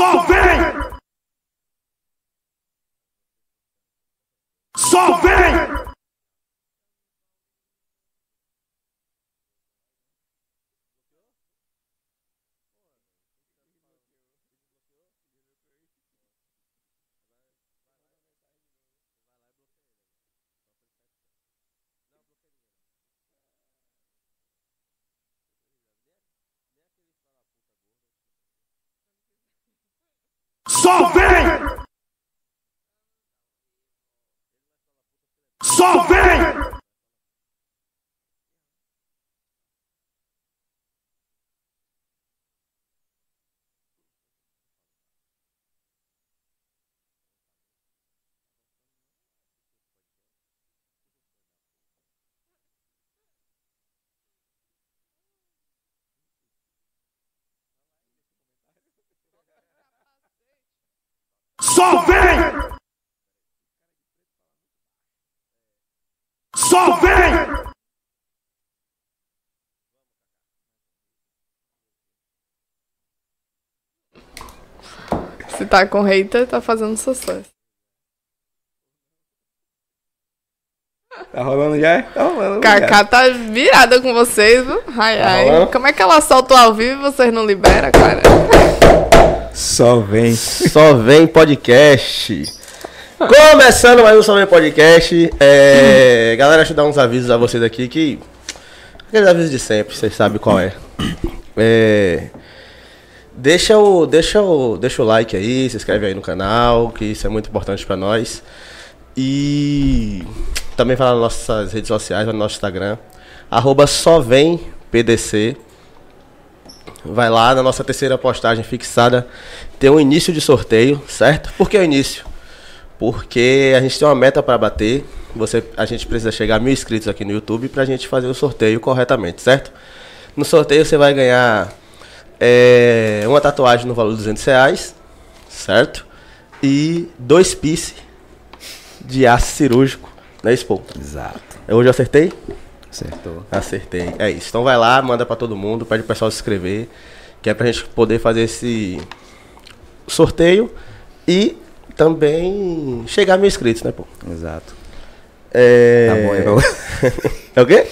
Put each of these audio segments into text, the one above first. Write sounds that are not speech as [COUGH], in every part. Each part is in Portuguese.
Só vem! Só vem! Só vem! Só vem! Só vem! Só vem! Se tá com hater, tá fazendo sucesso. Tá rolando já? Tá rolando. Kaká tá virada com vocês, viu? Ai, Tá ai. rolando? Como é que ela solta o ao vivo e vocês não liberam, cara? Só vem. [LAUGHS] Só vem podcast. Começando mais um Só vem podcast. É, galera, deixa eu dar uns avisos a vocês aqui que. Aqueles avisos de sempre, vocês sabem qual é. É, Deixa o, deixa, o, deixa o like aí, se inscreve aí no canal, que isso é muito importante pra nós. E também falar nas nossas redes sociais, no nosso Instagram. Arroba só vem PDC. Vai lá na nossa terceira postagem fixada. Tem um início de sorteio, certo? Por que o início? Porque a gente tem uma meta para bater. Você, a gente precisa chegar a mil inscritos aqui no YouTube para a gente fazer o sorteio corretamente, certo? No sorteio você vai ganhar é, uma tatuagem no valor de 200 reais, certo? E dois pisse de aço cirúrgico, né, Expo? Exato. Hoje eu acertei? Acertou. Acertei. É isso. Então vai lá, manda pra todo mundo, pede o pessoal se inscrever, que é pra gente poder fazer esse sorteio e também chegar a mil inscritos, né, pô? Exato. É... Tá bom aí pra você? [LAUGHS] É o quê?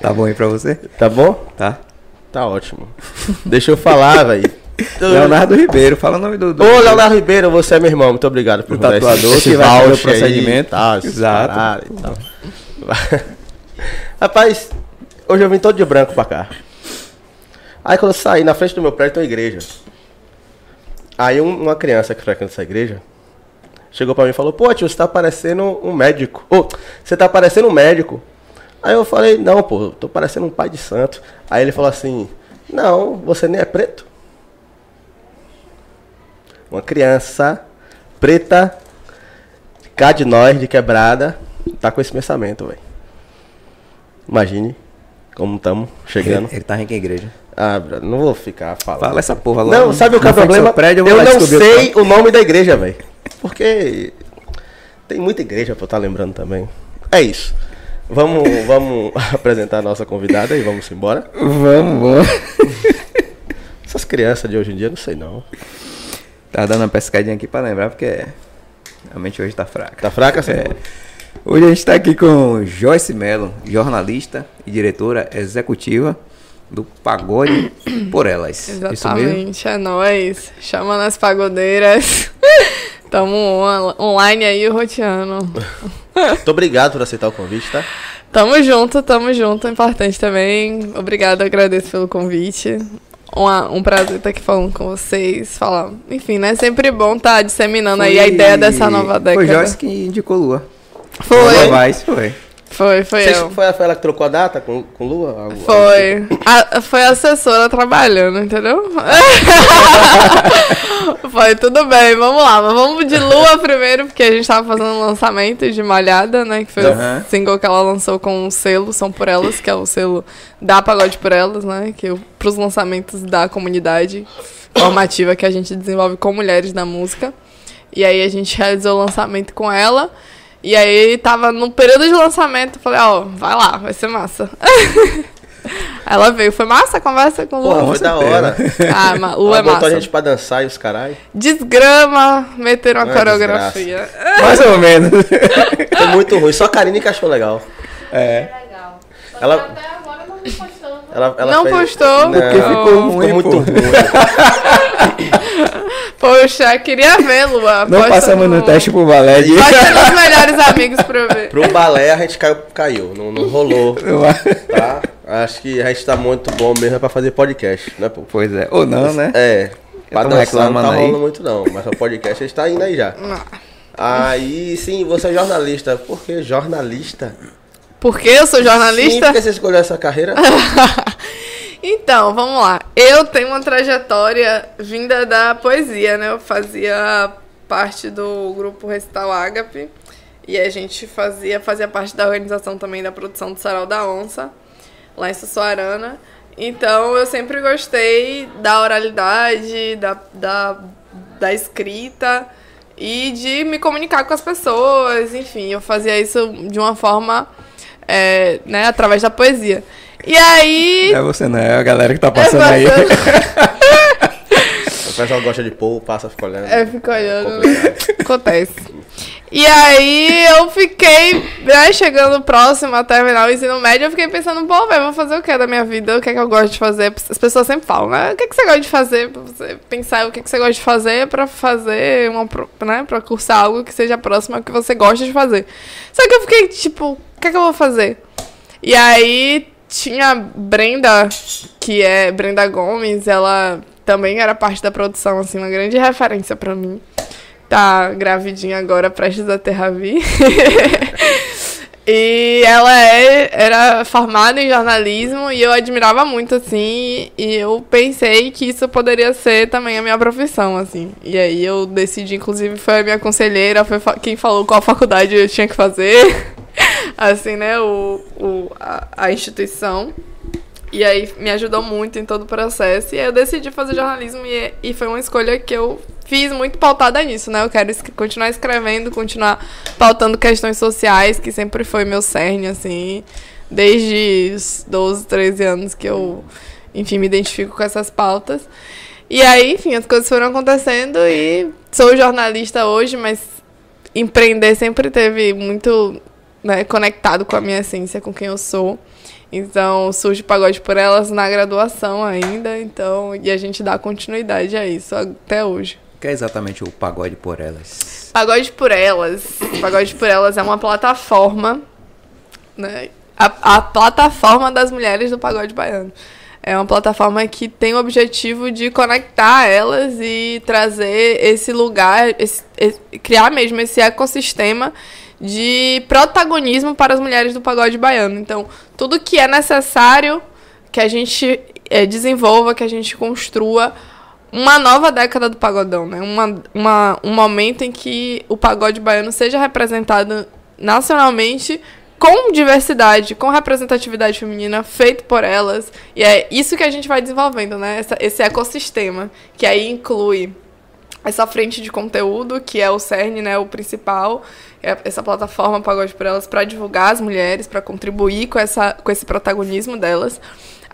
Tá bom aí pra você? Tá bom? Tá. Tá ótimo. Deixa eu falar, [LAUGHS] velho. Leonardo Ribeiro, fala o nome do. do Ô, Leonardo Ribeiro, você é meu irmão. Muito obrigado por O tatuador esse que vai fazer o aí procedimento. tal, essas Exato. paradas e tal. Rapaz, hoje eu vim todo de branco pra cá. Aí quando eu saí, na frente do meu prédio tem uma igreja. Aí um- uma criança que frequenta essa igreja chegou pra mim e falou, pô tio, você tá parecendo um médico. Ô, você tá parecendo um médico. Aí eu falei, não, pô, tô parecendo um pai de santo. Aí ele falou assim, não, você nem é preto. Uma criança preta, cá de nós, de quebrada, tá com esse pensamento, velho. Imagine como estamos chegando. Ele, ele tá em que igreja? Ah, não vou ficar falando. Fala essa porra logo. Não, sabe o que é o problema? prédio, eu eu não descobrir o sei o nome da igreja, velho. Porque tem muita igreja pra eu estar lembrando também. É isso. Vamos, [LAUGHS] vamos apresentar a nossa convidada e vamos embora. Vamos, vamos. Essas crianças de hoje em dia, não sei não. Tá dando uma pescadinha aqui pra lembrar, porque realmente hoje tá fraca. Tá fraca essa? É. Hoje a gente tá aqui com Joyce Mello, jornalista e diretora executiva do Pagode por Elas. [COUGHS] Isso mesmo? Exatamente, é nóis. Chama nas pagodeiras. [LAUGHS] Tamo on- online aí roteando. Muito obrigado por aceitar o convite, tá? Tamo junto, tamo junto. Importante também. Obrigado, agradeço pelo convite. Uma- um prazer estar aqui falando com vocês. Falar, enfim, né? Sempre bom estar disseminando aí a Foi- ideia dessa nova década. Foi Joyce que indicou Lua. Foi, Lua Vaz, foi. Foi, foi Vocês- eu. foi, foi ela que trocou a data com, com Lua? Algo- Foi. A, foi a assessora trabalhando, entendeu? [LAUGHS] foi, tudo bem, vamos lá. Mas vamos de lua primeiro, porque a gente tava fazendo um lançamento de Malhada, né? Que foi Aham. o single que ela lançou com o selo São Por Elas, que é o selo da Pagode Por Elas, né? Que é pros lançamentos da comunidade formativa que a gente desenvolve com mulheres na música. E aí a gente realizou o lançamento com ela. E aí tava no período de lançamento, falei, ó, vai lá, vai ser massa. [LAUGHS] Ela veio, foi massa a conversa com o Porra, Lu. foi da hora. [LAUGHS] Ah, ma- Lu Ela é botou massa. a gente pra dançar e os caralho. Desgrama, meteram uma Ah, coreografia. Mais ou menos. Foi muito ruim. Só a Karine que achou legal. É. Legal. Só Ela- até agora não. Ela, ela Não fez- postou? Não, Porque ficou ficou ruim, muito pô. ruim. [LAUGHS] Poxa, queria ver, Lua. Não Posta passamos no teste pro balé de... Posta nos melhores amigos pra [LAUGHS] eu ver. Pro balé a gente caiu, caiu. Não, não rolou, [LAUGHS] tá? Acho que a gente tá muito bom mesmo pra fazer podcast, né, pô? Pois é. Ou não, né? É. Pra dançar não reclamando tá aí. rolando muito não, mas o podcast a gente tá indo aí já. Aí, sim, você é jornalista. Por que jornalista? Porque eu sou Sim, jornalista? por que você escolheu essa carreira? [LAUGHS] Então, vamos lá. Eu tenho uma trajetória vinda da poesia, né? Eu fazia parte do grupo Recital Ágape. E a gente fazia, fazia parte da organização também da produção do Sarau da Onça, lá em Sussuarana. Então eu sempre gostei da oralidade, da, da, da escrita e de me comunicar com as pessoas. Enfim, eu fazia isso de uma forma, é, né, através da poesia. E aí. Não é você não, é a galera que tá passando É aí. [LAUGHS] O pessoal gosta de pôr, passa, fica olhando. É, fica olhando. Complicado. Acontece. E aí eu fiquei, né, chegando próximo a terminar o ensino médio, eu fiquei pensando, pô, velho, vou fazer o que da minha vida? O que é que eu gosto de fazer? As pessoas sempre falam, né? O que, é que você gosta de fazer? Pra você pensar o que, é que você gosta de fazer pra fazer uma, né? Pra cursar algo que seja próximo ao que você gosta de fazer. Só que eu fiquei, tipo, o que é que eu vou fazer? E aí tinha Brenda, que é Brenda Gomes, ela também era parte da produção, assim, uma grande referência pra mim. Tá gravidinha agora, prestes a ter a vir. [LAUGHS] e ela é, era formada em jornalismo e eu admirava muito, assim, e eu pensei que isso poderia ser também a minha profissão, assim. E aí eu decidi, inclusive, foi a minha conselheira, foi quem falou qual faculdade eu tinha que fazer. [LAUGHS] assim, né, o, o, a, a instituição. E aí me ajudou muito em todo o processo. E aí eu decidi fazer jornalismo e, e foi uma escolha que eu fiz muito pautada nisso, né? Eu quero es- continuar escrevendo, continuar pautando questões sociais, que sempre foi meu cerne, assim, desde os 12, 13 anos que eu, enfim, me identifico com essas pautas. E aí, enfim, as coisas foram acontecendo e sou jornalista hoje, mas empreender sempre teve muito né, conectado com a minha essência, com quem eu sou. Então, surge Pagode por Elas na graduação ainda, então, e a gente dá continuidade a isso até hoje. O que é exatamente o pagode por elas? Pagode por Elas. Pagode por Elas é uma plataforma, né? A, a plataforma das mulheres do pagode baiano. É uma plataforma que tem o objetivo de conectar elas e trazer esse lugar, esse- esse- criar mesmo esse ecossistema de protagonismo para as mulheres do pagode baiano. Então, tudo que é necessário que a gente eh, desenvolva, que a gente construa uma nova década do pagodão, né? Uma, uma, um momento em que o pagode baiano seja representado nacionalmente com diversidade, com representatividade feminina, feito por elas. E é isso que a gente vai desenvolvendo, né? Essa- esse ecossistema, que aí inclui essa frente de conteúdo, que é o CERN, né, o principal, é essa plataforma Pagode por Elas para divulgar as mulheres, para contribuir com, essa, com esse protagonismo delas.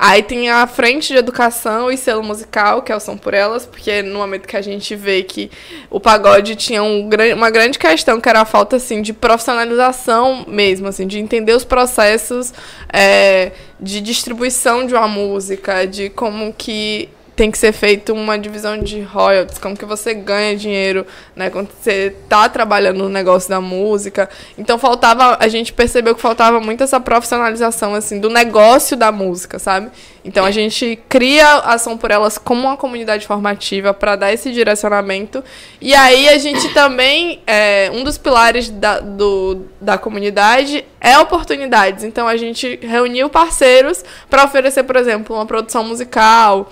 Aí tem a frente de educação e selo musical, que é o São por Elas, porque no momento que a gente vê que o pagode tinha um, uma grande questão, que era a falta, assim, de profissionalização mesmo, assim, de entender os processos é, de distribuição de uma música, de como que tem que ser feito uma divisão de royalties, como que você ganha dinheiro, né, quando você tá trabalhando no negócio da música. Então faltava, a gente percebeu que faltava muito essa profissionalização assim do negócio da música, sabe? Então a gente cria ação por elas como uma comunidade formativa para dar esse direcionamento. E aí a gente também é, um dos pilares da, do, da comunidade é oportunidades. Então a gente reuniu parceiros para oferecer, por exemplo, uma produção musical,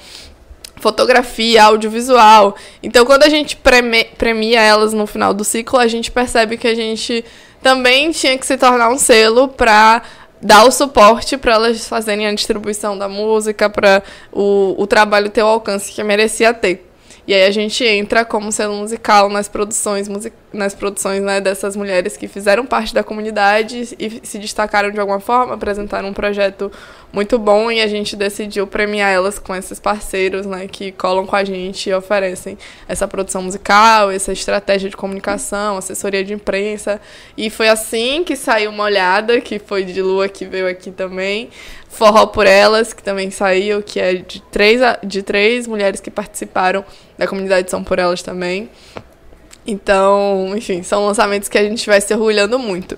fotografia, audiovisual. Então, quando a gente premia elas no final do ciclo, a gente percebe que a gente também tinha que se tornar um selo para dar o suporte para elas fazerem a distribuição da música, para o, o trabalho ter o alcance que merecia ter. E aí a gente entra como selo musical nas produções, musi- nas produções né, dessas mulheres que fizeram parte da comunidade e se destacaram de alguma forma, apresentaram um projeto muito bom e a gente decidiu premiar elas com esses parceiros né, que colam com a gente e oferecem essa produção musical, essa estratégia de comunicação, assessoria de imprensa. E foi assim que saiu uma olhada, que foi de Lua que veio aqui também. Forró por Elas, que também saiu, que é de três, de três mulheres que participaram da comunidade São por Elas também. Então, enfim, são lançamentos que a gente vai se orgulhando muito.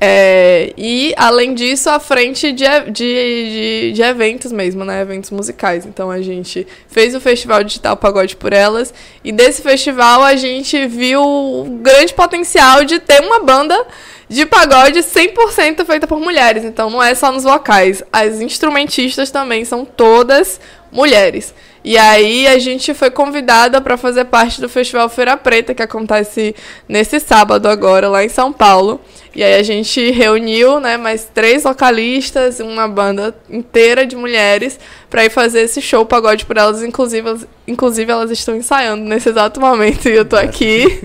É, e, além disso, à frente de, de, de, de eventos mesmo, né? Eventos musicais. Então, a gente fez o Festival Digital Pagode por Elas. E desse festival, a gente viu o grande potencial de ter uma banda de pagode 100% feita por mulheres. Então, não é só nos vocais. As instrumentistas também são todas mulheres. E aí a gente foi convidada para fazer parte do Festival Feira Preta, que acontece nesse sábado agora, lá em São Paulo. E aí a gente reuniu, né, mais três vocalistas, uma banda inteira de mulheres, para ir fazer esse show Pagode por Elas. Inclusive, elas- inclusive elas estão ensaiando nesse exato momento e eu tô aqui.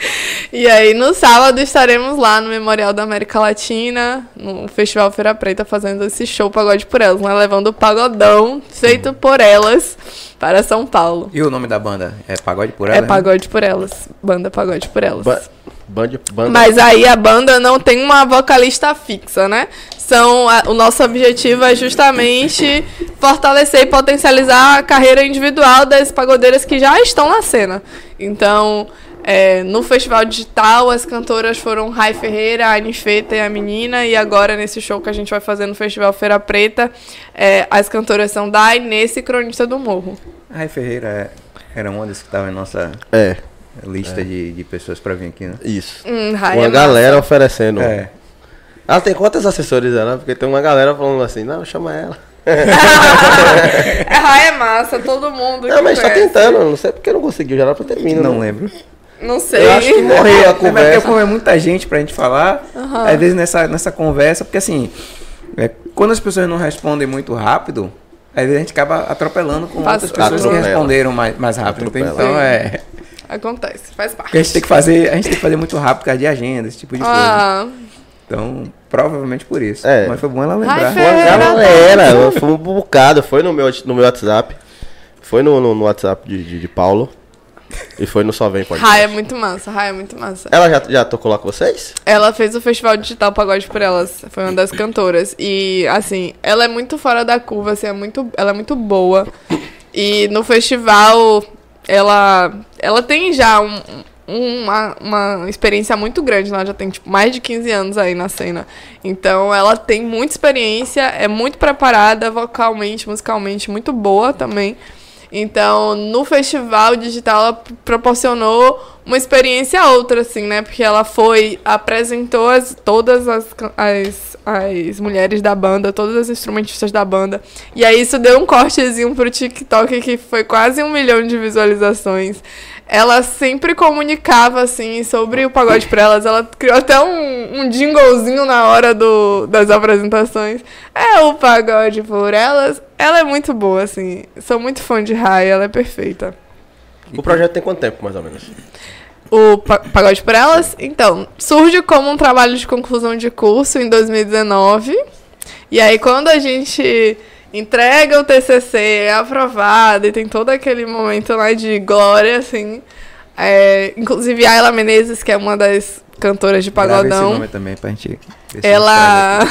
[LAUGHS] e aí no sábado estaremos lá no Memorial da América Latina, no Festival Feira Preta, fazendo esse show Pagode por Elas, né, levando o pagodão feito por elas para São Paulo. E o nome da banda? É Pagode por? É né? Pagode por Elas, banda Pagode por Elas. Ba band, banda. Mas aí a banda não tem uma vocalista fixa, né? São, a- o nosso objetivo é justamente fortalecer e potencializar a carreira individual das pagodeiras que já estão na cena. Então, é, no Festival Digital, as cantoras foram Rai Ferreira, a Anifeta e a Menina. E agora, nesse show que a gente vai fazer no Festival Feira Preta, é, as cantoras são Dai, Nesse e Cronista do Morro. Rai Ferreira é- era uma das que estava em nossa É, lista de, de pessoas pra vir aqui, né? isso. Hum, Uma é galera oferecendo. É. Ela tem quantos assessores ela? Porque tem uma galera falando assim, não, chama ela. [LAUGHS] é, Rai é massa, todo mundo. Não, que mas tá conhece. tentando, não sei porque não conseguiu, já era pra ter vindo. Não né? lembro. Não sei. Eu acho que morreu a É porque conversa. como é muita gente pra gente falar, às vezes nessa, nessa conversa, porque assim, é, quando as pessoas não respondem muito rápido, às vezes a gente acaba atropelando com Passa- outras pessoas que Atropela. responderam mais, mais rápido. Atropela. Então é. Acontece, faz parte. Porque a gente tem que fazer, a gente tem que fazer muito rápido por causa de agenda, esse tipo de coisa. Ah, Então, provavelmente por isso. É. Mas foi bom ela Ai, lembrar. Fer- Uma Era galera, foi um bocado, foi no meu, no meu WhatsApp, foi no, no, no WhatsApp de, de, de Paulo e foi no Só Vem Pode. Rai é muito massa, Rai é muito massa. Ela já, já tocou lá com vocês? Ela fez o Festival Digital Pagode por Elas, foi uma das cantoras. E, assim, ela é muito fora da curva, assim, é muito, ela é muito boa. E no festival, ela, ela tem já um- uma, uma experiência muito grande, ela já tem tipo, mais de 15 anos aí na cena. Então ela tem muita experiência, é muito preparada vocalmente, musicalmente, muito boa também. Então, no festival digital, ela proporcionou uma experiência outra, assim, né? Porque ela foi, apresentou as, todas as, as, as mulheres da banda, todas as instrumentistas da banda. E aí isso deu um cortezinho pro TikTok que foi quase um milhão de visualizações. Ela sempre comunicava, assim, sobre o pagode pra elas. Ela criou até um, um jinglezinho na hora do, das apresentações. É o pagode por elas. Ela é muito boa, assim. Sou muito fã de Rai, ela é perfeita. O projeto tem quanto tempo, mais ou menos? O Pa- Pagode por Elas, então, surge como um trabalho de conclusão de curso em 2019. E aí, quando a gente entrega o TCC, é aprovado e tem todo aquele momento lá de glória, assim. é, inclusive, a Ayla Menezes, que é uma das cantoras de Grava esse pagodão, nome também pra gente. ela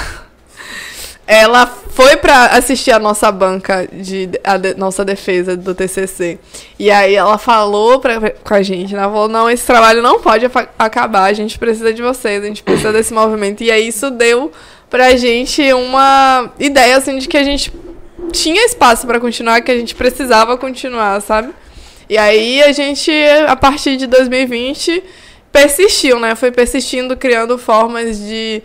ela foi pra assistir a nossa banca de a de- nossa defesa do TCC e aí ela falou pra, com a gente né? ela falou não esse trabalho não pode acabar a gente precisa de vocês a gente precisa desse movimento. E aí isso deu pra gente uma ideia assim de que a gente tinha espaço pra continuar que a gente precisava continuar sabe? E aí a gente a partir de 2020 persistiu né? Foi persistindo criando formas de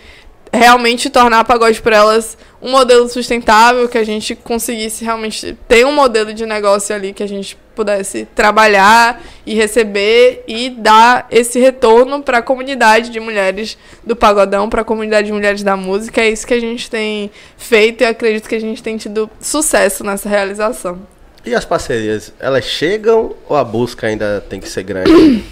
realmente tornar a Pagode por Elas um modelo sustentável, que a gente conseguisse realmente ter um modelo de negócio ali que a gente pudesse trabalhar e receber e dar esse retorno para a comunidade de mulheres do pagodão, para a comunidade de mulheres da música. É isso que a gente tem feito e acredito que a gente tem tido sucesso nessa realização. E as parcerias, elas chegam ou a busca ainda tem que ser grande?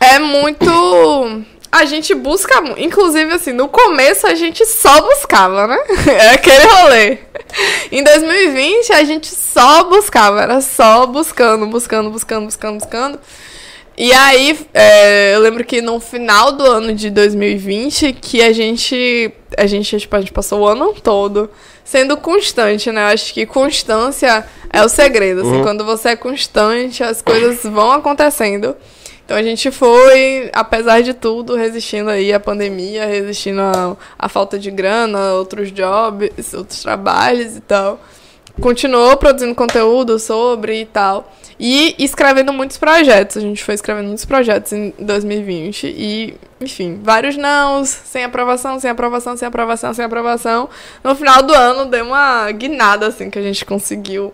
é muito. A gente busca. Inclusive, assim, no começo a gente só buscava, né? [LAUGHS] É aquele rolê. Em 2020 a gente só buscava, era só buscando, buscando, buscando, buscando, buscando. E aí, é, eu lembro que no final do ano de 2020, que a gente, a gente, tipo, a gente passou o ano todo sendo constante, né? Eu acho que constância é o segredo, assim, quando você é constante, as coisas vão acontecendo. Então a gente foi, apesar de tudo, resistindo aí à pandemia, resistindo à, falta de grana, outros jobs, outros trabalhos e tal continuou produzindo conteúdo sobre e tal. E escrevendo muitos projetos. A gente foi escrevendo muitos projetos em 2020. E, enfim, vários nãos, sem aprovação, sem aprovação, sem aprovação, sem aprovação. No final do ano deu uma guinada, assim, que a gente conseguiu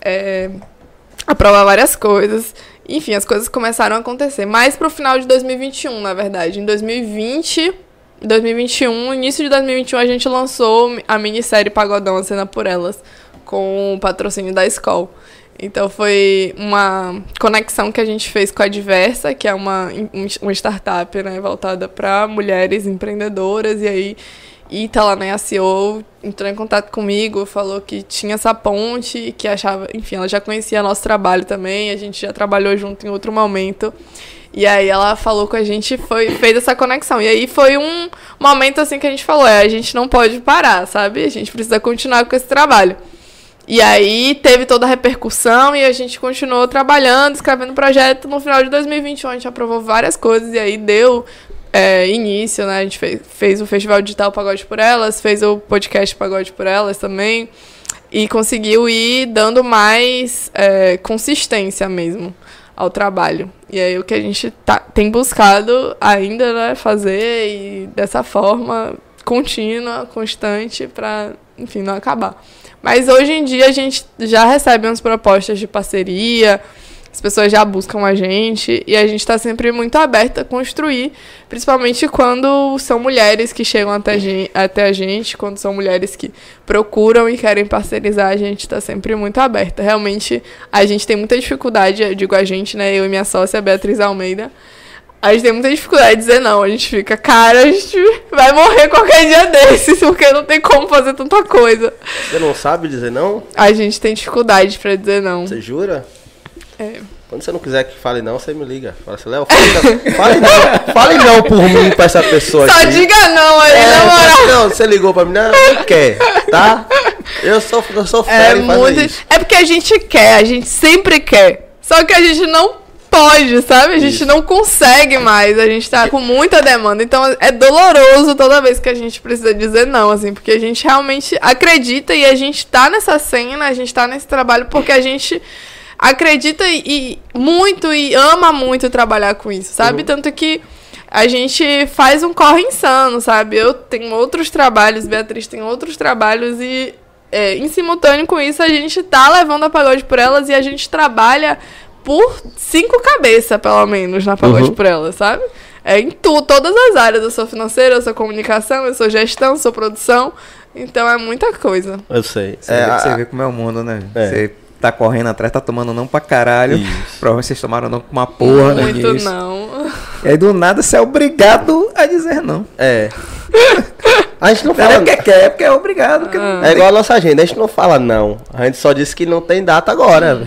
é, aprovar várias coisas. Enfim, as coisas começaram a acontecer. Mais pro final de 2021, na verdade. Em 2020. 2021, início de 2021, a gente lançou a minissérie Pagodão, a cena por elas, com o patrocínio da escola. Então foi uma conexão que a gente fez com a Diversa, que é uma, uma startup né, voltada para mulheres empreendedoras. E aí Ita, lá na SEO, entrou em contato comigo, falou que tinha essa ponte, que achava, enfim, ela já conhecia nosso trabalho também, a gente já trabalhou junto em outro momento. E aí ela falou com a gente, foi, fez essa conexão. E aí foi um momento assim que a gente falou, é, a gente não pode parar, sabe? A gente precisa continuar com esse trabalho. E aí teve toda a repercussão e a gente continuou trabalhando, escrevendo projeto. No final de 2021 a gente aprovou várias coisas e aí deu é, início, né? A gente fez, fez o Festival Digital Pagode por Elas, fez o podcast Pagode por Elas também. E conseguiu ir dando mais é, consistência mesmo ao trabalho. E aí o que a gente tá, tem buscado ainda né, fazer e dessa forma contínua, constante, para, enfim, não acabar. Mas hoje em dia a gente já recebe umas propostas de parceria, as pessoas já buscam a gente e a gente está sempre muito aberta a construir, principalmente quando são mulheres que chegam até, a gen- até a gente, quando são mulheres que procuram e querem parcerizar, a gente está sempre muito aberta. Realmente, a gente tem muita dificuldade, eu digo a gente, né, eu e minha sócia Beatriz Almeida, a gente tem muita dificuldade de dizer não. A gente fica, cara, a gente vai morrer qualquer dia desses, porque não tem como fazer tanta coisa. Você não sabe dizer não? A gente tem dificuldade pra dizer não. Você jura? É. Quando você não quiser que fale não, você me liga. Fala assim, Léo, fale não. Fale não, fale não por mim pra essa pessoa Só aqui. diga não aí, É, na fala moral. assim, não, você ligou pra mim, não, não quer, tá? Eu sou, eu sou É fera fazer muito. isso. É porque a gente quer, a gente sempre quer. Só que a gente não pode, sabe? A gente Isso. não consegue mais. A gente tá com muita demanda. Então é doloroso toda vez que a gente precisa dizer não, assim, porque a gente realmente acredita e a gente tá nessa cena, a gente tá nesse trabalho porque a gente acredita e, e muito e ama muito trabalhar com isso, sabe? Tanto que a gente faz um corre insano, sabe? Eu tenho outros trabalhos, Beatriz tem outros trabalhos e é, em simultâneo com isso a gente tá levando a pagode por elas e a gente trabalha por cinco cabeças, pelo menos, na pagode Uhum. por elas, sabe? É em tu, todas as áreas. Eu sou financeira, eu sou comunicação, eu sou gestão, eu sou produção. Então é muita coisa. Eu sei. Você, É, vê, a- você vê como é o mundo, né? É. Você tá correndo atrás, tá tomando não pra caralho. Isso. Provavelmente vocês tomaram não com uma porra, né? Muito nisso. não. E aí do nada você é obrigado a dizer não. é. A gente não Não é fala. porque quer, é porque é obrigado. Porque não É igual a nossa agenda, a gente não fala não. A gente só disse que não tem data agora.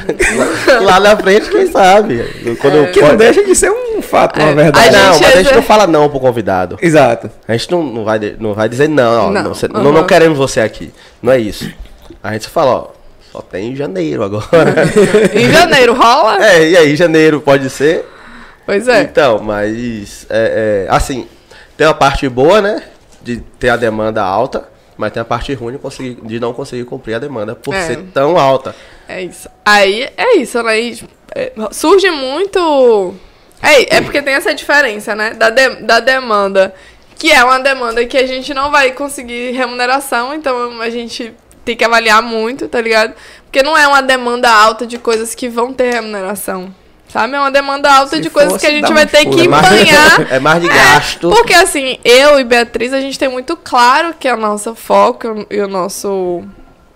Lá na frente, quem sabe? Quando Que não deixa de ser um fato, É, uma verdade. a não, gente mas a é- gente não fala não pro convidado. Exato. A gente não, não, vai, não vai dizer não, ó, Não, não, você- aham. não, não queremos você aqui. Não é isso. A gente fala, ó, só tem em janeiro agora. [LAUGHS] em janeiro rola? é, e aí, janeiro pode ser? Pois é. Então, mas, é, é, assim, tem uma parte boa, né? De ter a demanda alta, mas tem a parte ruim de, conseguir, de não conseguir cumprir a demanda por É. ser tão alta. É isso. Aí é isso, né? E, é, surge muito. É, é porque tem essa diferença, né? Da, de- da demanda, que é uma demanda que a gente não vai conseguir remuneração, então a gente tem que avaliar muito, tá ligado? Porque não é uma demanda alta de coisas que vão ter remuneração. Sabe? É uma demanda alta Se de coisas fosse, que a gente vai ter que É mais- empanhar. É mais de [LAUGHS] gasto. Porque assim, eu e Beatriz, a gente tem muito claro que é o nosso foco e o nosso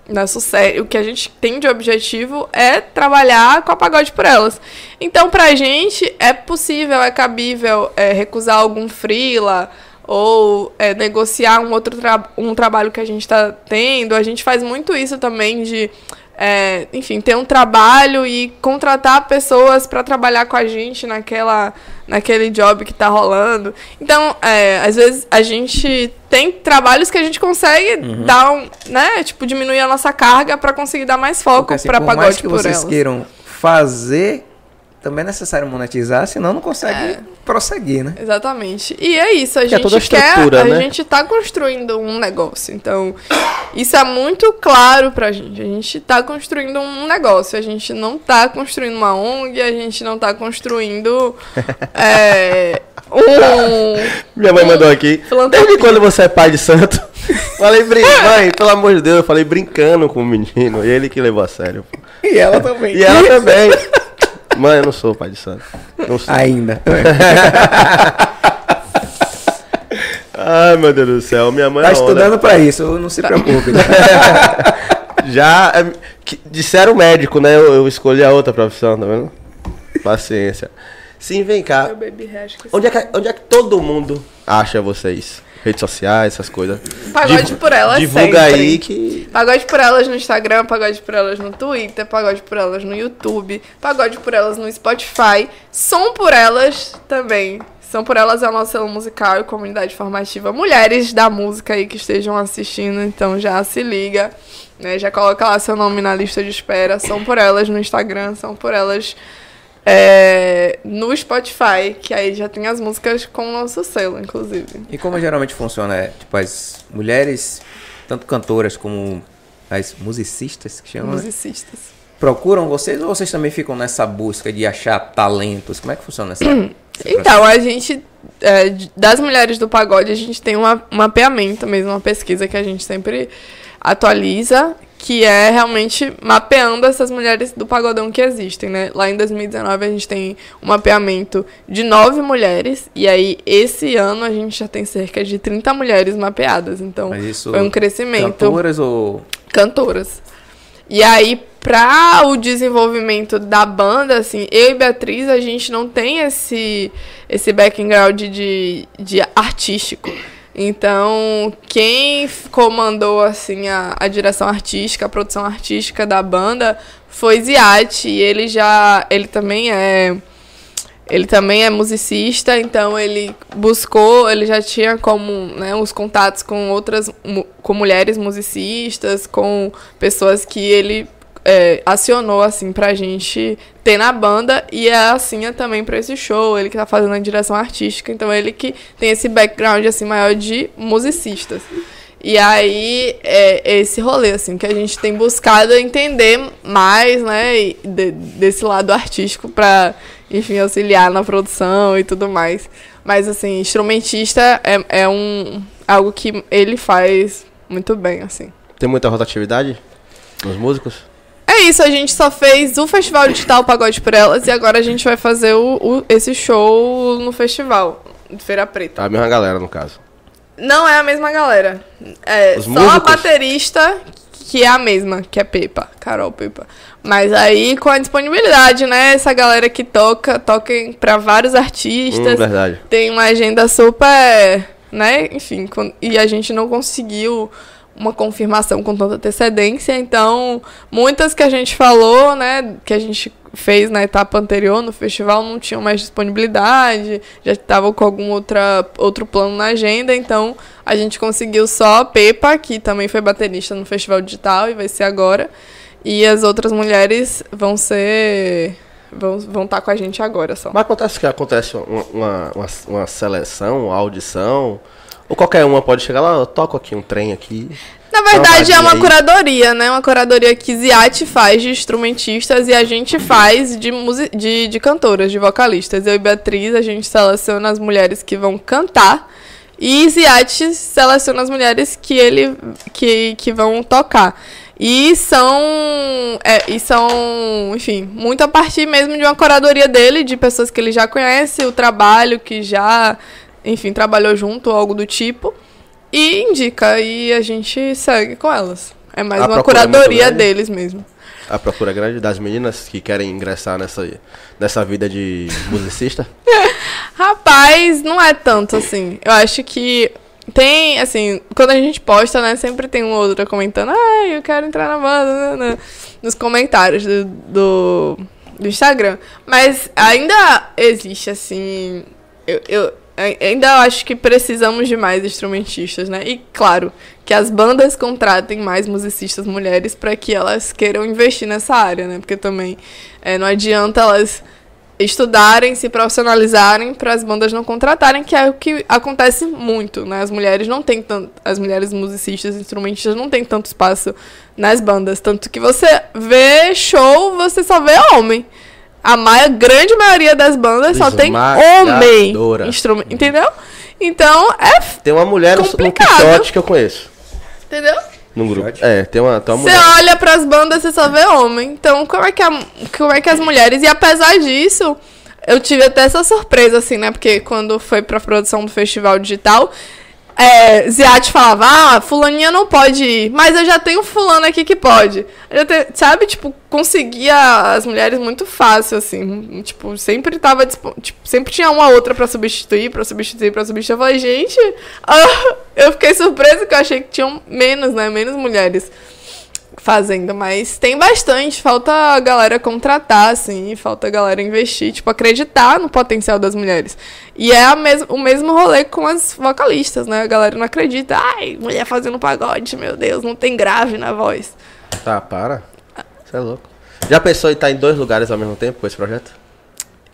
Nosso sé- o que a gente tem de objetivo é trabalhar com a pagode por elas. Então, pra gente, é possível, é cabível é, recusar algum freela ou é, negociar um outro tra um trabalho que a gente tá tendo. A gente faz muito isso também de, é, enfim, ter um trabalho e contratar pessoas para trabalhar com a gente naquela, naquele job que tá rolando. Então, é, às vezes a gente tem trabalhos que a gente consegue dar um, né, tipo, diminuir a nossa carga para conseguir dar mais foco Porque assim, para por mais pagode que por vocês elas. queiram fazer, também é necessário monetizar, senão não consegue É. prosseguir, né? Exatamente. E é isso, a Que é gente toda a quer, estrutura, a né? gente tá construindo um negócio. Então, isso é muito claro pra gente. A gente tá construindo um negócio. A gente não tá construindo uma ONG, a gente não tá construindo [LAUGHS] é, um. Minha mãe mandou aqui. Filantropia. Desde quando você é pai de santo? [LAUGHS] Falei, mãe, pelo amor de Deus, eu falei brincando com o menino. E ele que levou a sério. pô. E ela também. E ela também. [LAUGHS] Mãe, eu não sou pai de santo. Não sou. Ainda. Ai, meu Deus do céu. Minha mãe Tá é onda. estudando pra isso, não se preocupe. né? [LAUGHS] Já é, que- disseram médico, né? Eu, eu escolhi a outra profissão, tá vendo? Paciência. Sim, vem cá. Meu baby hash que Onde é, que, onde é que todo mundo acha vocês? Redes sociais, essas coisas. Pagode Divu- por elas Divulga sempre. aí que. Pagode por elas no Instagram, pagode por elas no Twitter, pagode por elas no YouTube, pagode por elas no Spotify, som por elas também. Som por elas é o nosso selo musical e comunidade formativa. Mulheres da música aí que estejam assistindo, então já se liga, né? Já coloca lá seu nome na lista de espera. Som por elas no Instagram, são por elas é, no Spotify, que aí já tem as músicas com o nosso selo, inclusive. E como geralmente funciona? É, tipo, as mulheres, tanto cantoras como as musicistas que chamam, né? Musicistas. procuram vocês ou vocês também ficam nessa busca de achar talentos? Como é que funciona essa? [CLEARS THROAT] Então, a gente, é, das mulheres do pagode, a gente tem uma- um mapeamento mesmo, uma pesquisa que a gente sempre atualiza, que é realmente mapeando essas mulheres do pagodão que existem, né? Lá em 2019 a gente tem um mapeamento de nove mulheres, e aí esse ano a gente já tem cerca de 30 mulheres mapeadas, então foi um crescimento Cantoras ou cantoras. E aí, pra o desenvolvimento da banda, assim, eu e Beatriz, a gente não tem esse, esse background de, de artístico. Então, quem comandou, assim, a, a direção artística, a produção artística da banda foi Ziat. E ele já, ele também é... Ele também é musicista, então ele buscou, ele já tinha como, né, os contatos com outras, com mulheres musicistas, com pessoas que ele é, acionou, assim, pra gente ter na banda, e é assim é também pra esse show, ele que tá fazendo a direção artística, então ele que tem esse background, assim, maior de musicistas. E aí, é esse rolê, assim, que a gente tem buscado entender mais, né, de- desse lado artístico pra, enfim, auxiliar na produção e tudo mais. Mas, assim, instrumentista é, é um, algo que ele faz muito bem, assim. Tem muita rotatividade nos músicos? É isso, a gente só fez o Festival Digital Pagode por Elas e agora a gente vai fazer o, o- esse show no festival, de Feira Preta. A mesma galera, no caso. Não é a mesma galera. É Os só a músicos? baterista que é a mesma, que é Pepa, Carol Pepa. Mas aí com a disponibilidade, né? Essa galera que toca, toca pra vários Hum, artistas. verdade. tem uma agenda super, né? Enfim, e a gente não conseguiu uma confirmação com tanta antecedência, então muitas que a gente falou, né, que a gente fez na etapa anterior no festival não tinham mais disponibilidade, já estavam com algum outra, outro plano na agenda, então a gente conseguiu só a Pepa, que também foi baterista no Festival Digital e vai ser agora, e as outras mulheres vão ser vão vão estar com a gente agora só. Mas acontece que acontece uma, uma, uma, uma seleção, uma audição, ou qualquer uma pode chegar lá, eu toco aqui um trem aqui. Na verdade, Dá é uma aí. curadoria, né? Uma curadoria que Ziat faz de instrumentistas e a gente faz de, de, de cantoras, de vocalistas. Eu e Beatriz, a gente seleciona as mulheres que vão cantar e Ziat seleciona as mulheres que ele que, que vão tocar. E são, é, e são, enfim, muito a partir mesmo de uma curadoria dele, de pessoas que ele já conhece, o trabalho que já, enfim, trabalhou junto ou algo do tipo. E indica, e a gente segue com elas. É mais A uma é curadoria grande? deles mesmo. A procura é grande das meninas que querem ingressar nessa, nessa vida de [LAUGHS] musicista. [LAUGHS] Rapaz, não é tanto assim. Eu acho que tem, assim, quando a gente posta, né, sempre tem ou outra comentando, ai, eu quero entrar na banda, né, né, nos comentários do, do, do Instagram. Mas ainda existe, assim, eu, eu ainda acho que precisamos de mais instrumentistas, né? E claro, que as bandas contratem mais musicistas mulheres para que elas queiram investir nessa área, né? Porque também é, não adianta elas estudarem, se profissionalizarem para as bandas não contratarem, que é o que acontece muito, né? As mulheres não têm tanto, as mulheres musicistas, instrumentistas não têm tanto espaço nas bandas, tanto que você vê show, você só vê homem. A maior, grande maioria das bandas só tem homem, Esmagadora. instrumen- entendeu? Então, é, f- Tem uma mulher no, no Complicado. Quixote que eu conheço. entendeu? Num grupo. É, tem uma, tem uma Você mulher. olha pras bandas, você só vê homem. Então, como é, que a- como é que as mulheres. E apesar disso, eu tive até essa surpresa, assim, né? Porque quando foi pra produção do festival digital, é, falava, ah, fulaninha não pode ir, mas eu já tenho fulano aqui que pode. Tenho- sabe, tipo, conseguia as mulheres muito fácil, assim. Tipo, sempre tava tipo, sempre tinha uma outra pra substituir, pra substituir, pra substituir. Eu falei, gente, ah, [LAUGHS] eu fiquei surpresa que eu achei que tinham menos, né? Menos mulheres fazendo, mas tem bastante. Falta a galera contratar, assim, falta a galera investir, tipo, acreditar no potencial das mulheres. E é a mes o mesmo rolê com as vocalistas, né? A galera não acredita. Ai, mulher fazendo pagode, meu Deus, não tem grave na voz. Tá, para. Você é louco. Já pensou em estar em dois lugares ao mesmo tempo com esse projeto?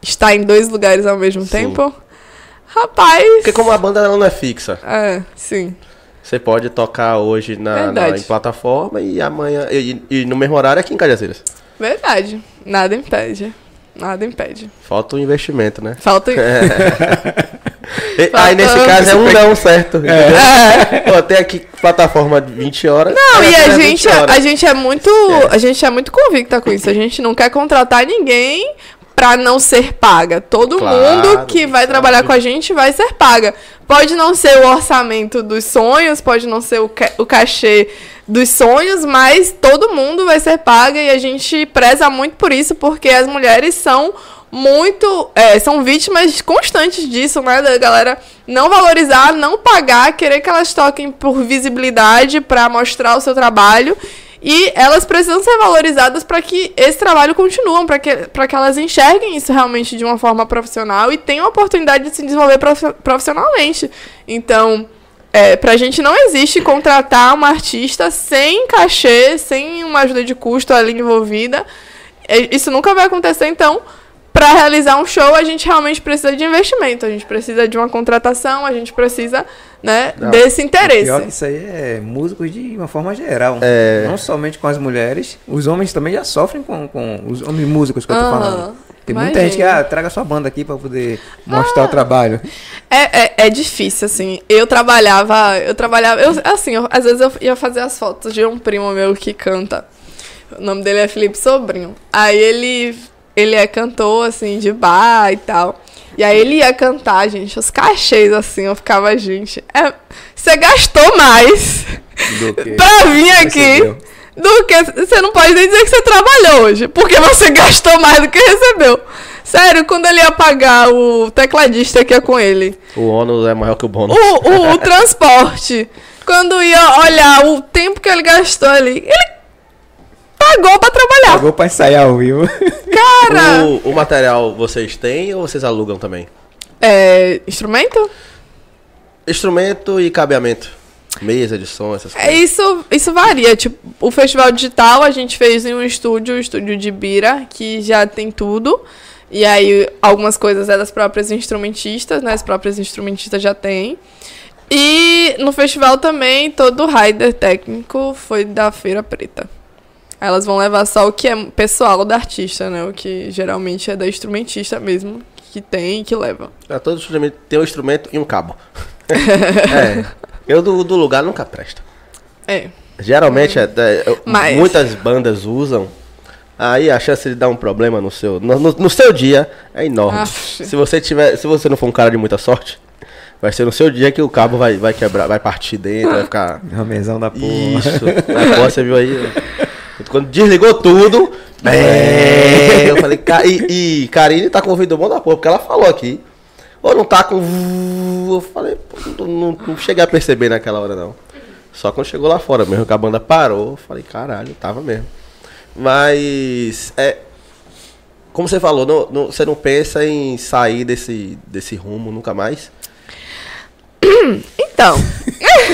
Estar em dois lugares ao mesmo Sim. tempo? Rapaz. Porque como a banda ela não é fixa, É, sim. Você pode tocar hoje na, na- em plataforma e amanhã. E, e no mesmo horário aqui em Cajazeiras. Verdade. Nada impede. Nada impede. Falta o investimento, né? Falta. [LAUGHS] E- Aí nesse caso é um não, certo. [LAUGHS] Pô, tem aqui plataforma de 20 horas. Não, e a é 20 gente, horas. a gente é muito, a gente é muito convicta com isso. A gente não quer contratar ninguém pra não ser paga. Todo Claro, mundo que vai sabe. trabalhar com a gente vai ser paga. Pode não ser o orçamento dos sonhos, pode não ser o, ca- o cachê dos sonhos, mas todo mundo vai ser paga e a gente preza muito por isso, porque as mulheres são muito. é, são vítimas constantes disso, né? Da galera não valorizar, não pagar, querer que elas toquem por visibilidade pra mostrar o seu trabalho. E elas precisam ser valorizadas para que esse trabalho continue, para que, que elas enxerguem isso realmente de uma forma profissional e tenham a oportunidade de se desenvolver profi- profissionalmente. Então, é, pra gente não existe contratar uma artista sem cachê, sem uma ajuda de custo ali envolvida. É, Isso nunca vai acontecer, então, para realizar um show, a gente realmente precisa de investimento, a gente precisa de uma contratação, a gente precisa, né, Não, desse Pior que interesse. isso aí é músicos de uma forma geral. É. Não somente com as mulheres, os homens também já sofrem com, com os homens músicos que eu tô Aham, falando. Tem muita gente que, ah, traga sua banda aqui pra poder mostrar o trabalho. É, é, é difícil, assim. Eu trabalhava. Eu trabalhava. Eu, assim, eu- às vezes eu ia fazer as fotos de um primo meu que canta. O nome dele é Felipe Sobrinho. Aí ele. Ele é cantor, assim, de bar e tal. E aí ele ia cantar, gente, os cachês, assim, eu ficava, gente. é, você gastou mais [LAUGHS] pra vir aqui recebeu. do que. Você não pode nem dizer que você trabalhou hoje, porque você [LAUGHS] gastou mais do que recebeu. Sério, quando ele ia pagar o tecladista que ia com ele, O ônus é maior que o bônus. o, o, o [LAUGHS] transporte, quando ia olhar o tempo que ele gastou ali, ele pagou pra trabalhar. Pagou pra ensaiar ao vivo. [LAUGHS] Cara, O, o material vocês têm ou vocês alugam também? é. Instrumento? Instrumento e cabeamento. Mesa de som, essas É, coisas. isso, isso varia. Tipo, o festival digital a gente fez em um estúdio, o estúdio de Bira, que já tem tudo. E aí, algumas coisas é das próprias instrumentistas, né? As próprias instrumentistas já têm. E no festival também, todo o rider técnico foi da Feira Preta. Elas vão levar só o que é pessoal da artista, né? O que geralmente é da instrumentista mesmo, que tem e que leva. Pra todo instrumento tem um instrumento e um cabo. [LAUGHS] é. Eu do, do lugar nunca presta. É. Geralmente, é, é, eu- Mas- muitas bandas usam. Aí a chance de dar um problema no seu, no, no- no seu dia é enorme. Aff. Se você tiver, se você não for um cara de muita sorte, Vai ser no seu dia que o cabo vai, vai quebrar, vai partir dentro, vai ficar. Ramezão da porra. Isso. Pô, você viu aí? [LAUGHS] Quando desligou tudo, bem, eu falei, "Ca- e, e Karine tá com o ouvido bom da porra, porque ela falou aqui. Ou não tá com. Eu falei, pô, não, não- não cheguei a perceber naquela hora não. Só quando chegou lá fora mesmo, que a banda parou, eu falei, caralho, tava mesmo. Mas. É. Como você falou, não- não- você não pensa em sair desse, desse rumo nunca mais? [CLEARS THROAT] Então,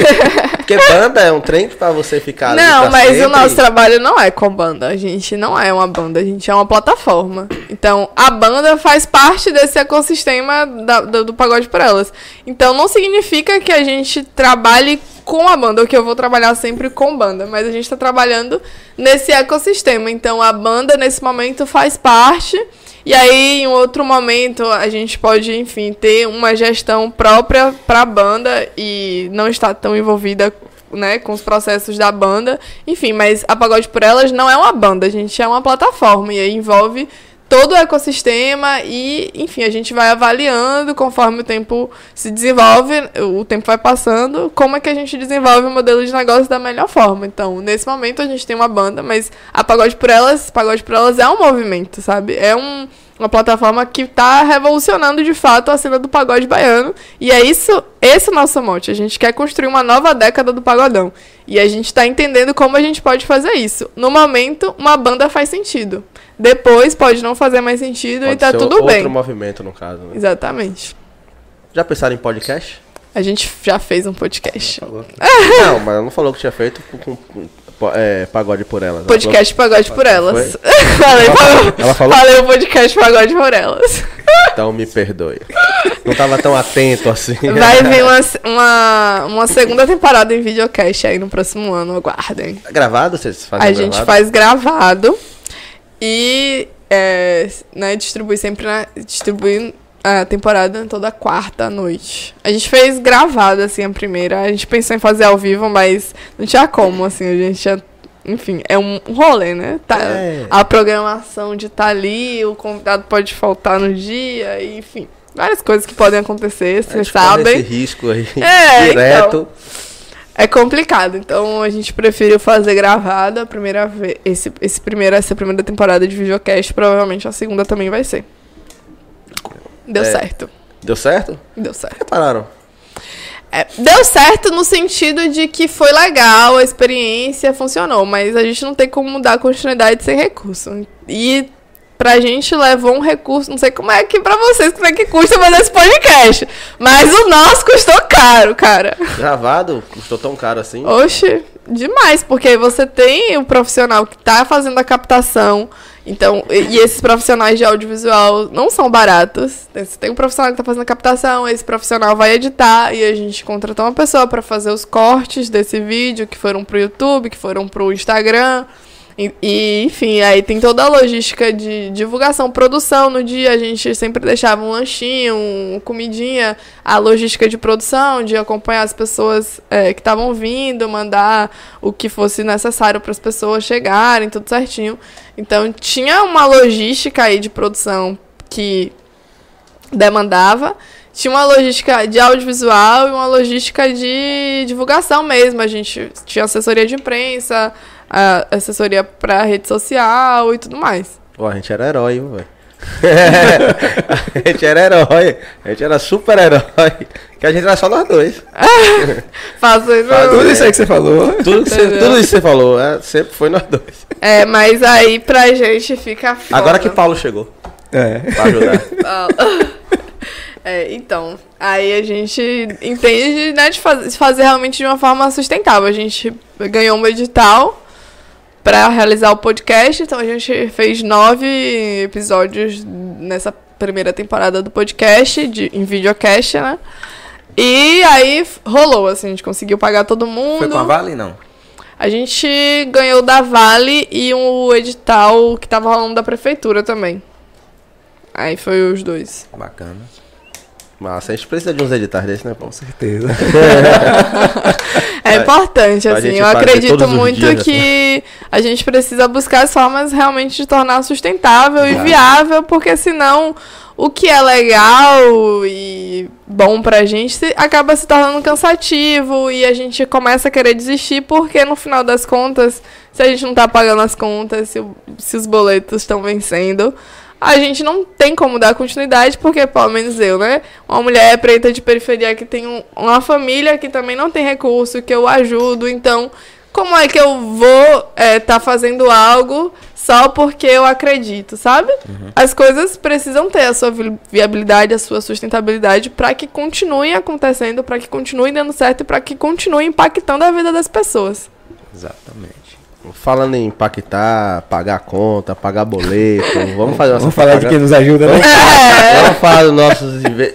[LAUGHS] Porque banda é um trem pra você ficar. não, pra mas sempre. o nosso trabalho não é com banda. A gente não é uma banda, a gente é uma plataforma. Então, a banda faz parte desse ecossistema da- do, do Pagode por Elas. Então, não significa que a gente trabalhe com a banda, ou que eu vou trabalhar sempre com banda, mas a gente está trabalhando nesse ecossistema. Então, a banda, nesse momento, faz parte. E aí, em outro momento, a gente pode, enfim, ter uma gestão própria para a banda e não estar tão envolvida né, com os processos da banda. Enfim, mas a Pagode por Elas não é uma banda, a gente é uma plataforma e aí envolve todo o ecossistema e, enfim, a gente vai avaliando conforme o tempo se desenvolve, o tempo vai passando, como é que a gente desenvolve o modelo de negócio da melhor forma. Então, nesse momento a gente tem uma banda, mas a Pagode por Elas, Pagode por Elas é um movimento, sabe? É um uma plataforma que está revolucionando de fato a cena do pagode baiano. E é isso, esse é o nosso mote. A gente quer construir uma nova década do pagodão. E a gente está entendendo como a gente pode fazer isso. No momento, uma banda faz sentido. Depois pode não fazer mais sentido e Pode tá ser tudo outro bem. movimento, no caso. né? Exatamente. Já pensaram em podcast? A gente já fez um podcast. [LAUGHS] não, mas ela não falou que tinha feito com, com- com- é, pagode por ela. Ela Podcast Pagode por Elas. [LAUGHS] Falei, Ela- ela falou? falei o podcast Pagode por Elas. falou, Então me perdoe. Não tava tão atento assim. Vai vir uma, [LAUGHS] uma, uma segunda temporada em videocast aí no próximo ano, aguardem. Tá gravado? Vocês fazem A gente gravado? faz gravado e é, né, distribui sempre na, distribui a temporada toda quarta à noite. A gente fez gravado assim a primeira. A gente pensou em fazer ao vivo, mas não tinha como assim. A gente tinha, enfim, é um rolê, né? Tá, É. A programação de estar ali, o convidado pode faltar no dia, enfim, várias coisas que podem acontecer, vocês sabem. Esse risco aí. É, [LAUGHS] direto. É complicado, então a gente preferiu fazer gravada a primeira vez. Esse, esse primeiro, essa primeira temporada de videocast, provavelmente a segunda também vai ser. Deu É. certo. Deu certo? Deu certo. Repararam? É, deu certo no sentido de que foi legal, a experiência funcionou, mas a gente não tem como dar continuidade sem recurso. E pra gente levou um recurso, não sei como é que pra vocês, como é que custa fazer esse podcast. Mas o nosso custou caro, cara. Gravado? Custou tão caro assim? Oxe, demais, porque você tem o profissional que tá fazendo a captação. Então, e, e esses profissionais de audiovisual não são baratos. Você tem um profissional que tá fazendo a captação, esse profissional vai editar e a gente contratou uma pessoa para fazer os cortes desse vídeo que foram pro YouTube, que foram pro Instagram. E, enfim, aí tem toda a logística de divulgação, produção. No dia a gente sempre deixava um lanchinho, um comidinha, a logística de produção, de acompanhar as pessoas é, que estavam vindo, mandar o que fosse necessário para as pessoas chegarem, tudo certinho. Então tinha uma logística aí de produção que demandava. Tinha uma logística de audiovisual e uma logística de divulgação mesmo. A gente tinha assessoria de imprensa, a assessoria para rede social e tudo mais. Pô, a gente era herói, velho? [LAUGHS] a gente era herói. A gente era super herói. Que a gente era só nós dois. [LAUGHS] Fazendo. Tudo isso aí que você falou. Tudo, que você, Entendeu? tudo isso que você falou, é, sempre foi nós dois. É, mas aí pra gente fica foda. Agora que Paulo chegou É. pra ajudar. [LAUGHS] É, então, aí a gente entende né, de faz- de fazer realmente de uma forma sustentável. A gente ganhou um edital para realizar o podcast, então a gente fez nove episódios nessa primeira temporada do podcast, de, em videocast, né? E aí rolou, assim, a gente conseguiu pagar todo mundo. Foi com a Vale, não? A gente ganhou da Vale e um edital que tava rolando da prefeitura também. Aí foi os dois. Bacana. Massa, a gente precisa de uns editais desses, né? Com certeza. É importante, assim. Eu acredito muito dias, que a gente precisa buscar as formas realmente de tornar sustentável e Claro. viável, porque senão o que é legal e bom pra gente, se- acaba se tornando cansativo e a gente começa a querer desistir porque no final das contas, se a gente não tá pagando as contas, se, se os boletos estão vencendo, a gente não tem como dar continuidade porque, pelo menos eu, né? Uma mulher preta de periferia que tem um- uma família que também não tem recurso, que eu ajudo, então como é que eu vou estar fazendo algo só porque eu acredito, sabe? As coisas precisam ter a sua vi- viabilidade, a sua sustentabilidade para que continuem acontecendo, para que continuem dando certo e para que continuem impactando a vida das pessoas. Exatamente. Falando em impactar, pagar conta, pagar boleto, [LAUGHS] vamos fazer Vamos falar de quem nos ajuda, né? Vamos falar [LAUGHS] do nosso,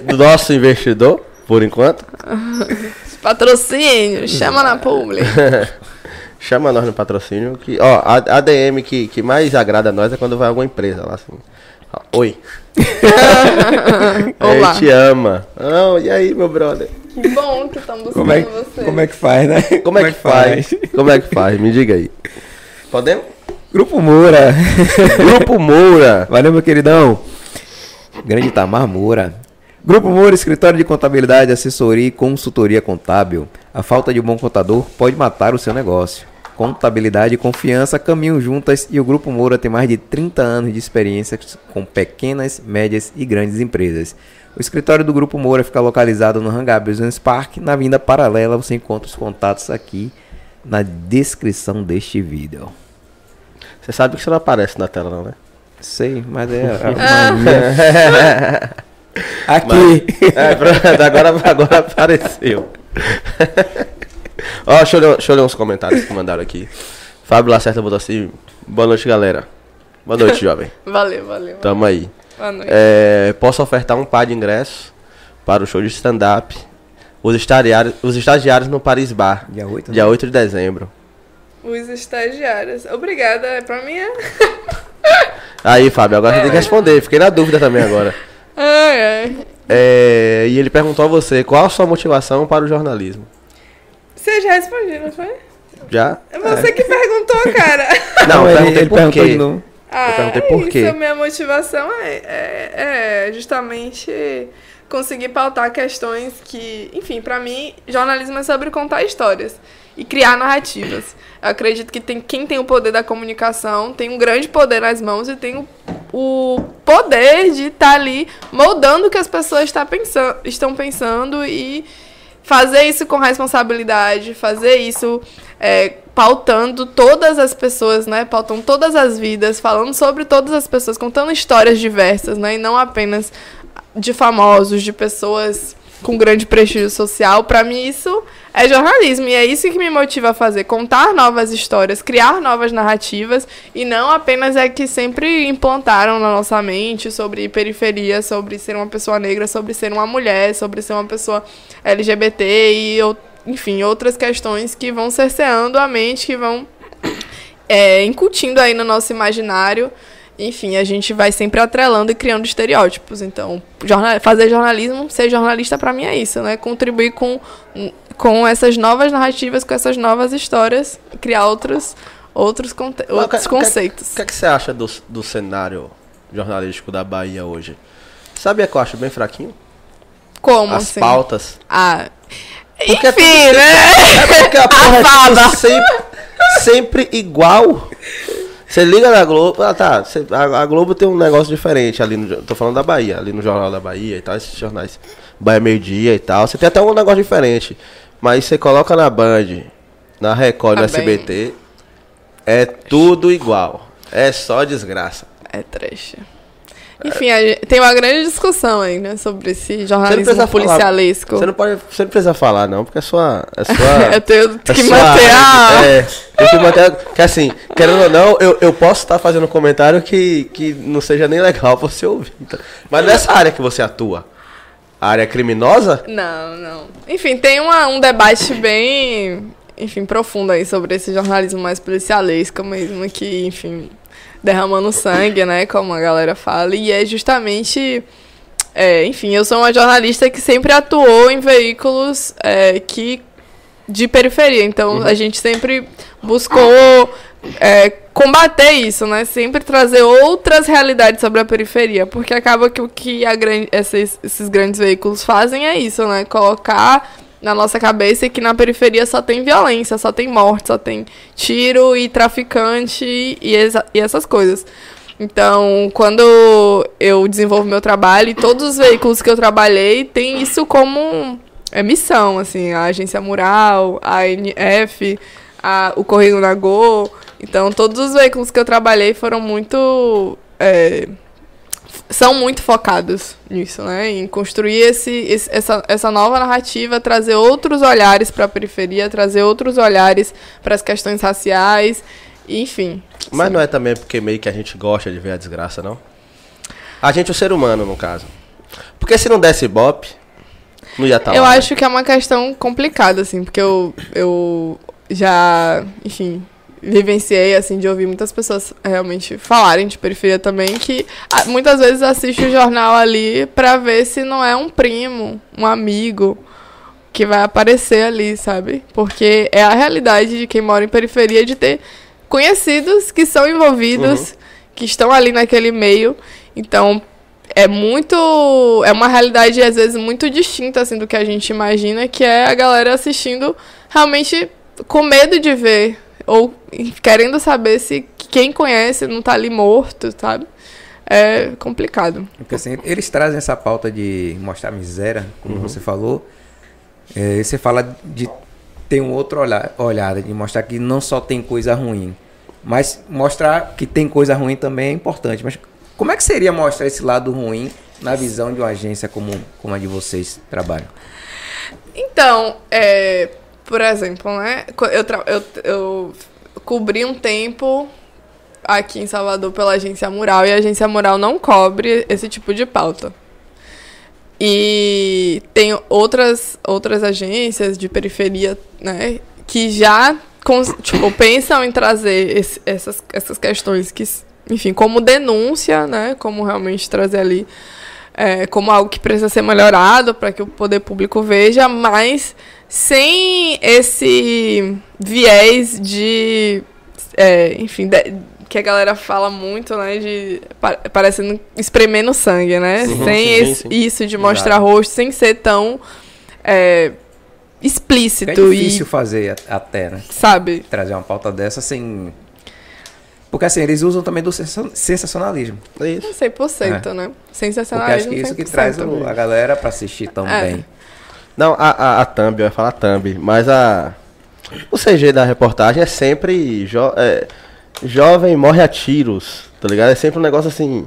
do nosso investidor, por enquanto. [LAUGHS] Patrocínio, chama na publi. Chama nós no patrocínio. Que, ó, a, a DM que, que mais agrada a nós é quando vai alguma empresa lá assim. Ó, Oi. Olá. A gente ama. Não, e aí, meu brother? Que bom que estão buscando Como é, você. como é que faz, né? Como é que faz? Como é que faz? Me diga aí. Podemos? Grupo Moura. [LAUGHS] Grupo Moura. Valeu, meu queridão. Grande Itamar Moura. Grupo Moura, escritório de contabilidade, assessoria e consultoria contábil. A falta de um bom contador pode matar o seu negócio. Contabilidade e confiança caminham juntas e o Grupo Moura tem mais de 30 anos de experiência com pequenas, médias e grandes empresas. O escritório do Grupo Moura fica localizado no Hangar Business Park, na vinda paralela. Você encontra os contatos aqui na descrição deste vídeo. Você sabe que você não aparece na tela, não, né? Sei, mas é [LAUGHS] mania. [LAUGHS] Aqui. É, pronto, agora, agora apareceu. [LAUGHS] Ó, deixa eu, ler, deixa eu ler uns comentários que mandaram aqui. Fábio Lacerda botou assim: Boa noite, galera. Boa noite, jovem. [LAUGHS] Valeu, valeu. Tamo aí. Boa noite. É, posso ofertar um par de ingressos para o show de stand-up. Os estagiários, os estagiários no Paris Bar, Dia 8, dia 8 de dezembro. Os estagiários. Obrigada, é pra mim é. [LAUGHS] Aí, Fábio, agora você tem que responder. Fiquei na dúvida também agora. Ai, ai. É, e ele perguntou a você qual a sua motivação para o jornalismo. Você já respondeu, não foi? Já? É você que perguntou, cara. [LAUGHS] Não, eu ele, perguntei ele por perguntou quê. de novo. Ah, perguntei é por isso, quê. a minha motivação é, é, é justamente conseguir pautar questões que, enfim, pra mim, jornalismo é sobre contar histórias e criar narrativas. Eu acredito que tem, quem tem o poder da comunicação tem um grande poder nas mãos e tem o, o poder de estar ali moldando o que as pessoas tá pensando, estão pensando e fazer isso com responsabilidade, fazer isso é, pautando todas as pessoas, né? Pautando todas as vidas, falando sobre todas as pessoas, contando histórias diversas, né? E não apenas de famosos, de pessoas com grande prestígio social. Pra mim isso é jornalismo e é isso que me motiva a fazer, contar novas histórias, criar novas narrativas e não apenas é que sempre implantaram na nossa mente sobre periferia, sobre ser uma pessoa negra, sobre ser uma mulher, sobre ser uma pessoa LGBT e enfim, outras questões que vão cerceando a mente, que vão é, incutindo aí no nosso imaginário. Enfim, a gente vai sempre atrelando e criando estereótipos. Então, jorna- fazer jornalismo, ser jornalista pra mim é isso, né? Contribuir com, com essas novas narrativas, com essas novas histórias, criar outros, outros, conte- Mas que- outros o que- conceitos. O que, é que você acha do, do cenário jornalístico da Bahia hoje? Sabia que eu acho bem fraquinho? Como As assim? pautas. Ah, Porque é enfim, né? É porque a porra é sempre, sempre igual. Você liga na Globo, ah tá, cê- a, a Globo tem um negócio diferente ali no, tô falando da Bahia, ali no Jornal da Bahia e tal, esses jornais, Bahia Meio Dia e tal, você tem até um negócio diferente, mas você coloca na Band, na Record, no Tá bem. SBT, é tudo igual, é só desgraça. É trash. Enfim, gente- tem uma grande discussão aí, né? Sobre esse Você jornalismo falar- policialesco. Você não pode, você não precisa falar não, porque é sua, é sua [LAUGHS] Eu tenho É que manter a... É, tem que manter. Que assim, querendo ou não, eu, eu posso estar fazendo um comentário que, que não seja nem legal [LAUGHS] você ouvir. tá? Mas nessa área que você atua, a área criminosa, Não, não. Enfim, tem uma- um debate bem, enfim, profundo aí sobre esse jornalismo mais policialesco mesmo, que, enfim, derramando sangue, né, como a galera fala, e é justamente, é, enfim, eu sou uma jornalista que sempre atuou em veículos é, que de periferia, então a gente sempre buscou é, combater isso, né? Sempre trazer outras realidades sobre a periferia, porque acaba que o que a gran- esses, esses grandes veículos fazem é isso, né? Colocar na nossa cabeça que na periferia só tem violência, só tem morte, só tem tiro e traficante e, e essas coisas. Então, quando eu desenvolvo meu trabalho, e todos os veículos que eu trabalhei tem isso como é, missão, assim, a Agência Mural, a NF, a, o Correio Nagô. Então, todos os veículos que eu trabalhei foram muito. é, são muito focados nisso, né? Em construir esse, esse- essa, essa nova narrativa, trazer outros olhares para a periferia, trazer outros olhares para as questões raciais, enfim. Mas não é também porque meio que a gente gosta de ver a desgraça, não? A gente, o ser humano, no caso. Porque se não desse ibope, não ia estar eu lá. né? acho que é uma questão complicada, assim, porque eu, eu já, enfim, vivenciei, assim, de ouvir muitas pessoas realmente falarem de periferia também, que ah, muitas vezes assiste o jornal ali pra ver se não é um primo, um amigo que vai aparecer ali, sabe? Porque é a realidade de quem mora em periferia de ter conhecidos que são envolvidos, que estão ali naquele meio. Então, é muito. É uma realidade, às vezes, muito distinta assim, do que a gente imagina, que é a galera assistindo realmente com medo de ver. Ou querendo saber se quem conhece não tá ali morto, sabe? É complicado. Porque assim, eles trazem essa pauta de mostrar miséria, como você falou. É, você fala de ter um outro olhar, olhar, de mostrar que não só tem coisa ruim, mas mostrar que tem coisa ruim também é importante. Mas como é que seria mostrar esse lado ruim na visão de uma agência como, como a de vocês trabalham? Então, é, por exemplo, né? Eu, eu, eu cobri um tempo aqui em Salvador pela agência Mural e a agência Mural não cobre esse tipo de pauta. E tem outras, outras agências de periferia, né, que já tipo, pensam em trazer esse- essas, essas questões que, enfim, como denúncia, né, como realmente trazer ali é, como algo que precisa ser melhorado para que o poder público veja, mas sem esse viés de, é, enfim, de- que a galera fala muito, né, de pa- parecendo espremendo sangue, né, Sim, sem sim, esse- sim. isso de mostrar rosto, sem ser tão é, É explícito difícil e, fazer a- até, né? sabe, Trazer uma pauta dessa sem. Porque assim, eles usam também do sensa- sensacionalismo. É isso. 100%, né, Porque sensacionalismo acho que isso que 100%. traz o- a galera pra assistir também. Não, a, a, a thumb, eu ia falar thumb, mas a... O CG da reportagem é sempre jo- é, jovem morre a tiros, tá ligado? É sempre um negócio assim...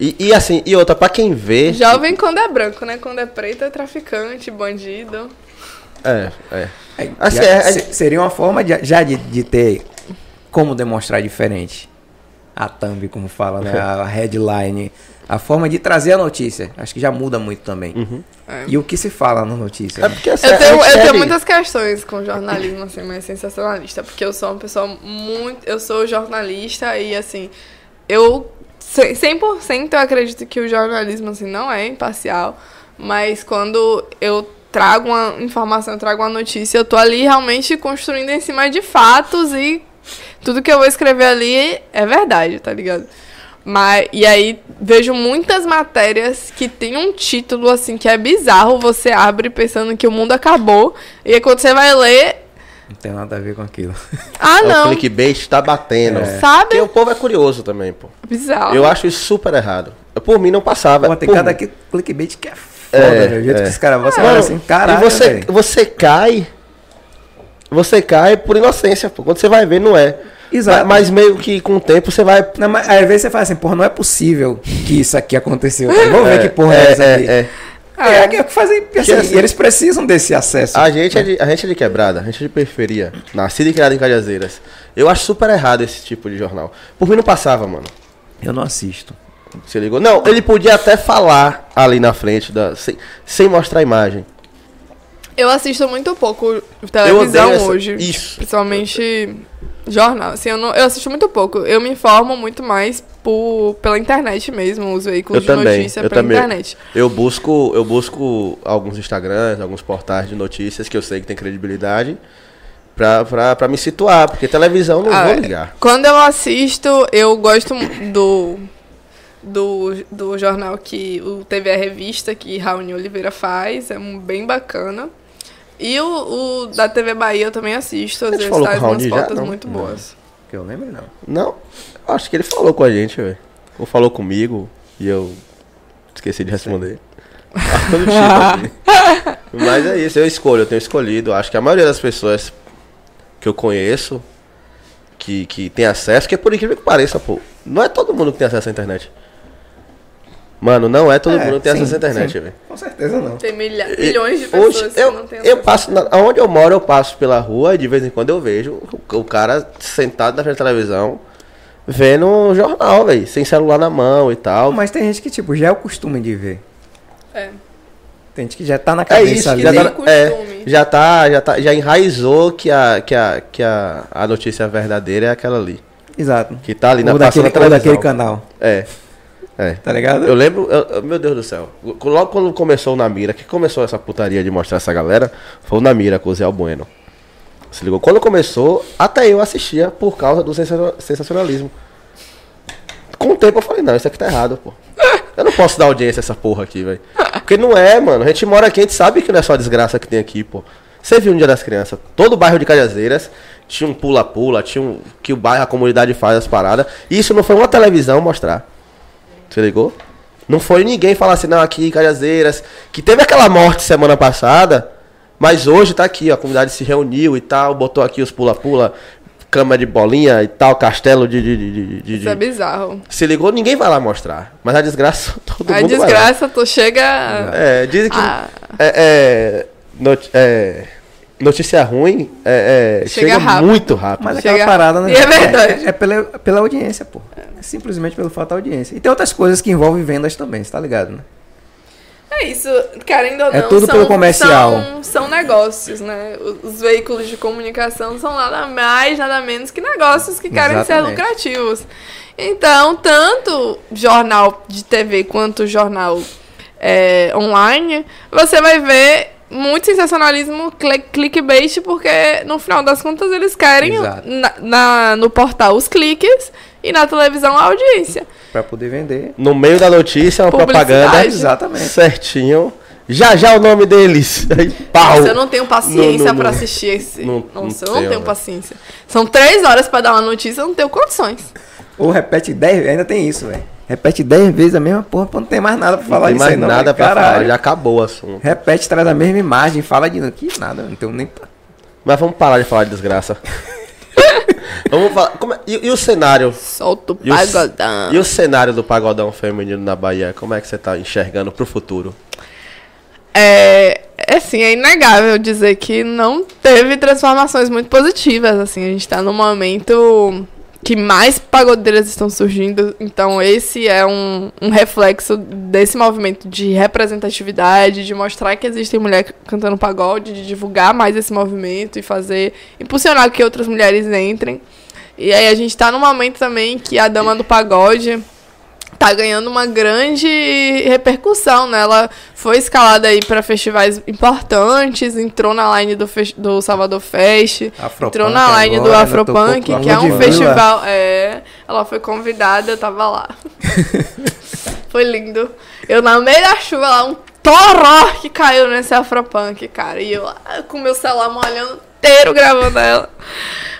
E, e assim, e outra, pra quem vê... Jovem quando é branco, né? Quando é preto é traficante, bandido. É, é. É, Assim, é- é- se- seria uma forma de- já de, de ter como demonstrar diferente. A thumb, como fala, né? [LAUGHS] A headline. A forma de trazer a notícia. Acho que já muda muito também. É. E o que se fala na notícia? É porque assim, Eu tenho, eu tenho muitas questões com jornalismo, assim, mais sensacionalista, porque eu sou uma pessoa muito. Eu sou jornalista e, assim, eu. ce- 100% eu acredito que o jornalismo, assim, não é imparcial, mas quando eu trago uma informação, eu trago uma notícia, eu tô ali realmente construindo em cima de fatos e tudo que eu vou escrever ali é verdade, tá ligado? Mas, e aí vejo muitas matérias que tem um título assim que é bizarro, você abre pensando que o mundo acabou, e aí quando você vai ler, Não tem nada a ver com aquilo. ah É O não, clickbait tá batendo. sabe? Porque o povo é curioso também, pô. Bizarro. Eu acho isso super errado. Por mim não passava. Pô, tem por cada mim. que- clickbait que é foda, É, né? O jeito é. que os caras você olha assim, caralho, e você, você cai. Você cai por inocência, pô. Quando você vai ver, não é. Exato. Mas, mas meio que com o tempo você vai. Não, mas às vezes você fala assim, porra, não é possível que isso aqui aconteceu. Vamos ver que porra é, essa aqui. é. É, é, que fazem, assim, assim- eles precisam desse acesso. A gente é, de, a gente é de quebrada, a gente é de periferia. Nascido e criado em Cajazeiras. Eu acho super errado esse tipo de jornal. Por mim não passava, mano. Eu não assisto. Você ligou? Não, ele podia até falar ali na frente, da, sem, sem mostrar a imagem. Eu assisto muito pouco televisão essa- hoje. isso. Principalmente jornal. Assim, eu, não, eu assisto muito pouco. Eu me informo muito mais por, pela internet mesmo, os veículos Eu de também, notícia eu pela também. internet. Eu busco, eu busco alguns Instagrams, alguns portais de notícias que eu sei que tem credibilidade. Pra, pra, pra me situar, porque televisão não Ah, vou ligar. Quando eu assisto, eu gosto do, do, do jornal que o TV é Revista, que Raoni Oliveira faz, é um, bem bacana. E o, o da TV Bahia eu também assisto, às vezes falou traz com o umas Raoni já? pautas Não. muito boas. Que eu lembro, não. Não, acho que ele falou com a gente, velho. Ou falou comigo e eu esqueci de responder. Todo tipo, [LAUGHS] assim. Mas é isso, eu escolho, eu tenho escolhido. Acho que a maioria das pessoas que eu conheço, que, que tem acesso, que é por incrível que pareça, pô, não é todo mundo que tem acesso à internet. Mano, não é todo É, mundo que tem sim, acesso à internet, velho. Com certeza não. Tem milha- milhões de pessoas hoje, que eu, não eu acesso. passo, na, onde eu moro, eu passo pela rua e de vez em quando eu vejo o, o cara sentado na frente da televisão vendo um jornal, velho, sem celular na mão e tal. Mas tem gente que, tipo, já é o costume de ver. É. Tem gente que já tá na É cabeça isso, ali. já tem tá, costume. é, já tá, já tá, já enraizou que a, que a, que a, a notícia verdadeira é aquela ali, Exato. que tá ali na Ou daquele, na ou televisão. daquele canal. É, é. Tá ligado? Eu lembro, eu- eu- meu Deus do céu. Logo quando começou o Namira, que começou essa putaria de mostrar essa galera, foi o Namira com o Zé Albueno. Se ligou? Quando começou, até eu assistia por causa do sensa- sensacionalismo. Com o tempo eu falei, não, isso aqui tá errado, pô. Eu não posso dar audiência a essa porra aqui, velho. Porque não é, mano. A gente mora aqui, a gente sabe que não é só a desgraça que tem aqui, pô. Você viu no Dia das Crianças, todo o bairro de Cajazeiras tinha um pula-pula, tinha um. que o bairro, a comunidade faz as paradas. E isso não foi uma televisão mostrar. Você ligou? Não foi ninguém falar assim, não, aqui, Cajazeiras, que teve aquela morte semana passada, mas hoje tá aqui, ó, a comunidade se reuniu e tal, botou aqui os pula-pula, cama de bolinha e tal, castelo de. de, de, de- de- Isso é bizarro. Se ligou, ninguém vai lá mostrar. Mas a desgraça, [LAUGHS] todo A mundo lá. desgraça, tu chega. É, dizem que Ah. é, é, noti- é, notícia ruim é, é, Chega chega, rápido. muito rápido. Mas Chega- aquela parada, né? E é verdade. É, é pela, pela audiência, pô. É simplesmente pelo fato da audiência. E tem outras coisas que envolvem vendas também, você tá ligado, né? É isso, querendo ou não, É tudo são, pelo comercial. São, são negócios, né? Os, os veículos de comunicação são nada mais, nada menos que negócios que querem ser Exatamente. lucrativos. Então, tanto jornal de TV quanto jornal é, online, você vai ver muito sensacionalismo cli- clickbait, porque no final das contas eles querem na, na- no portal os cliques e na televisão a audiência. Pra poder vender. No meio da notícia, uma propaganda Exatamente. certinho. Já já o nome deles. [LAUGHS] Aí, pau. Nossa, eu não tenho paciência Não, não, pra não. assistir esse. Não- não Nossa, eu não tenho, tenho velho. paciência. São três horas pra dar uma notícia, eu não tenho condições. Ou repete 10 ainda tem isso, velho. Repete 10 vezes a mesma porra, pô, não tem mais nada pra Não falar tem isso mais não. nada pra falar, já acabou o assunto. Repete, traz a mesma imagem, fala de que nada, não tenho nem. Mas vamos parar de falar de desgraça. [LAUGHS] vamos falar. como é- e, e o cenário? Solta o E o, pagodão. e o cenário do pagodão feminino na Bahia? Como é que você tá enxergando pro futuro? É, é assim, é inegável dizer que não teve transformações muito positivas, assim, a gente tá num momento que mais pagodeiras estão surgindo, então esse é um, um reflexo desse movimento de representatividade, de mostrar que existem mulheres cantando pagode, de divulgar mais esse movimento e fazer, impulsionar que outras mulheres entrem. E aí a gente tá num momento também que a dama do pagode tá ganhando uma grande repercussão, né? Ela foi escalada aí para festivais importantes, entrou na line do, do Salvador Fest, Afropunk entrou na line do agora, Afropunk, tocou com que é um festival. É, ela foi convidada, eu tava lá. [LAUGHS] foi lindo. Eu na meio da chuva lá, um toró que caiu nesse Afropunk, cara. E eu lá com meu celular molhando inteiro gravando ela.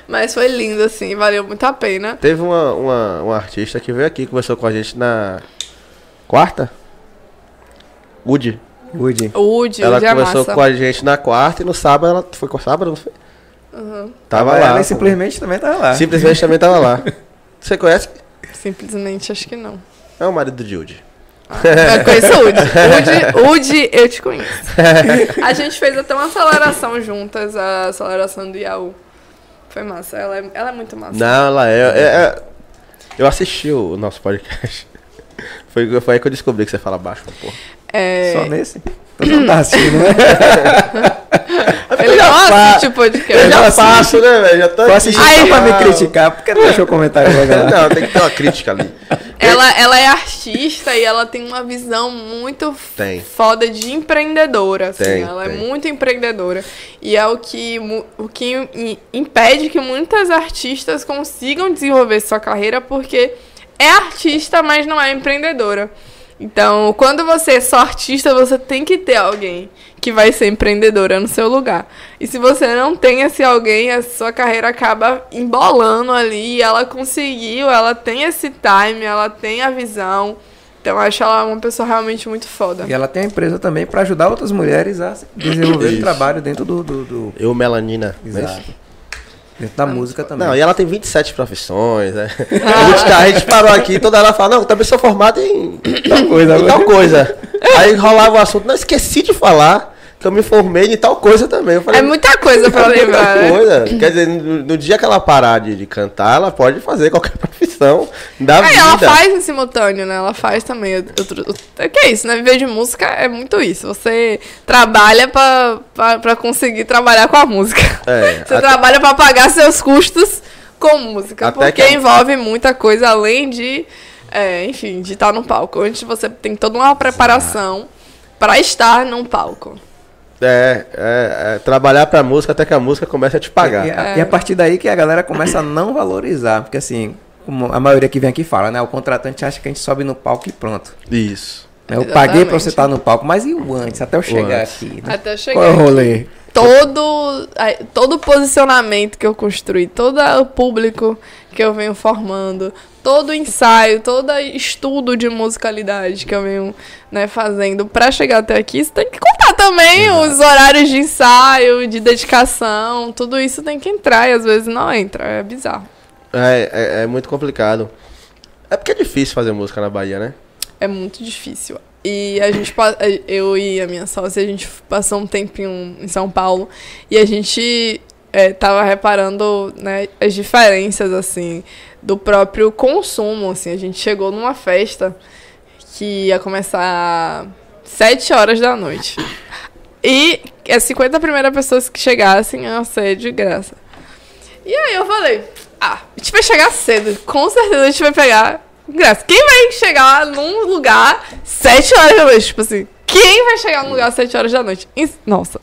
Mas foi lindo, assim, valeu muito a pena. Teve uma, uma, uma artista que veio aqui, conversou com a gente na quarta? Woody. Woody. O Woody, ela o Woody é conversou massa. com a gente na quarta e no sábado ela foi com sábado, não foi? Uhum. Tava Tava lá. ela simplesmente também tava lá. Simplesmente também tava lá. [LAUGHS] Você conhece? Simplesmente acho que não. É o marido de Woody. Eu [LAUGHS] conheço o Woody. Woody, Woody, eu te conheço. A gente fez até uma aceleração juntas, a aceleração do Yahoo. Foi massa, ela é, ela é muito massa. Não, ela é, é- é- Eu assisti o nosso podcast. [LAUGHS] Foi, foi aí que eu descobri que você fala baixo, pô. É, Só nesse. [CLEARS THROAT] Então não tá assistindo, né? [LAUGHS] ele não assiste o podcast. Eu já assisto. faço, né, velho? Já tô Vou aqui. assistir só pra me criticar, porque não deixou o comentário legal. [LAUGHS] Não, tem que ter uma crítica ali. Ela, ela é artista e ela tem uma visão muito Tem. foda de empreendedora. Assim. Tem, ela tem. é muito empreendedora. E é o que, o que im- impede que muitas artistas consigam desenvolver sua carreira porque é artista, mas não é empreendedora. Então, quando você é só artista, você tem que ter alguém que vai ser empreendedora no seu lugar. E se você não tem esse alguém, a sua carreira acaba embolando ali. E ela conseguiu, ela tem esse time, ela tem a visão. Então, eu acho ela uma pessoa realmente muito foda. E ela tem a empresa também pra ajudar outras mulheres a desenvolver trabalho dentro do. do, do- Eu, Melanina. né? Exato. Dentro da música também. Não, e ela tem 27 profissões, né? [LAUGHS] A, gente, tá- a gente parou aqui, toda ela fala, não, eu também sou formado em Tal coisa, em tal coisa. Aí rolava o assunto, não, esqueci de falar que eu me formei em tal coisa também. Eu falei, É muita coisa pra [LAUGHS] muita lembrar, né? coisa. Quer dizer, no, no dia que ela parar de, de cantar, ela pode fazer qualquer [LAUGHS] profissão da É, vida. ela faz em simultâneo, né? Ela faz também. Outro, outro- é que é isso, né? Viver de música é muito isso. Você trabalha pra, pra, pra conseguir trabalhar com a música. É, [LAUGHS] Você até- trabalha pra pagar seus custos com música. Até porque que a- envolve muita coisa além de, é, enfim, de estar no palco. Antes você tem toda uma preparação pra estar num palco. É, é, é, trabalhar pra música até que a música comece a te pagar. E, a, e a partir daí que a galera começa a não valorizar. Porque assim, como a maioria que vem aqui fala, né? O contratante acha que a gente sobe no palco e pronto. Isso. né, Eu Exatamente. paguei pra você estar no palco, mas e o antes, até eu chegar antes. aqui? Né? Até eu chegar Qual é o aqui. Todo todo posicionamento que eu construí, todo o público que eu venho formando, todo o ensaio, todo estudo de musicalidade que eu venho né, fazendo pra chegar até aqui, isso tem que contar também os horários de ensaio, de dedicação, tudo isso tem que entrar e às vezes não entra, é bizarro. É, é, é muito complicado. É porque é difícil fazer música na Bahia, né? É muito difícil. E a gente, eu e a minha sócia, a gente passou um tempinho em São Paulo e a gente é, tava reparando né, as diferenças, assim, do próprio consumo, assim. A gente chegou numa festa que ia começar 7 horas da noite. E as 50 primeiras pessoas que chegassem iam ser de graça. E aí eu falei, ah, a gente vai chegar cedo, com certeza a gente vai pegar Quem vai chegar num lugar 7 horas da noite? Tipo assim, quem vai chegar num lugar 7 horas da noite? Nossa.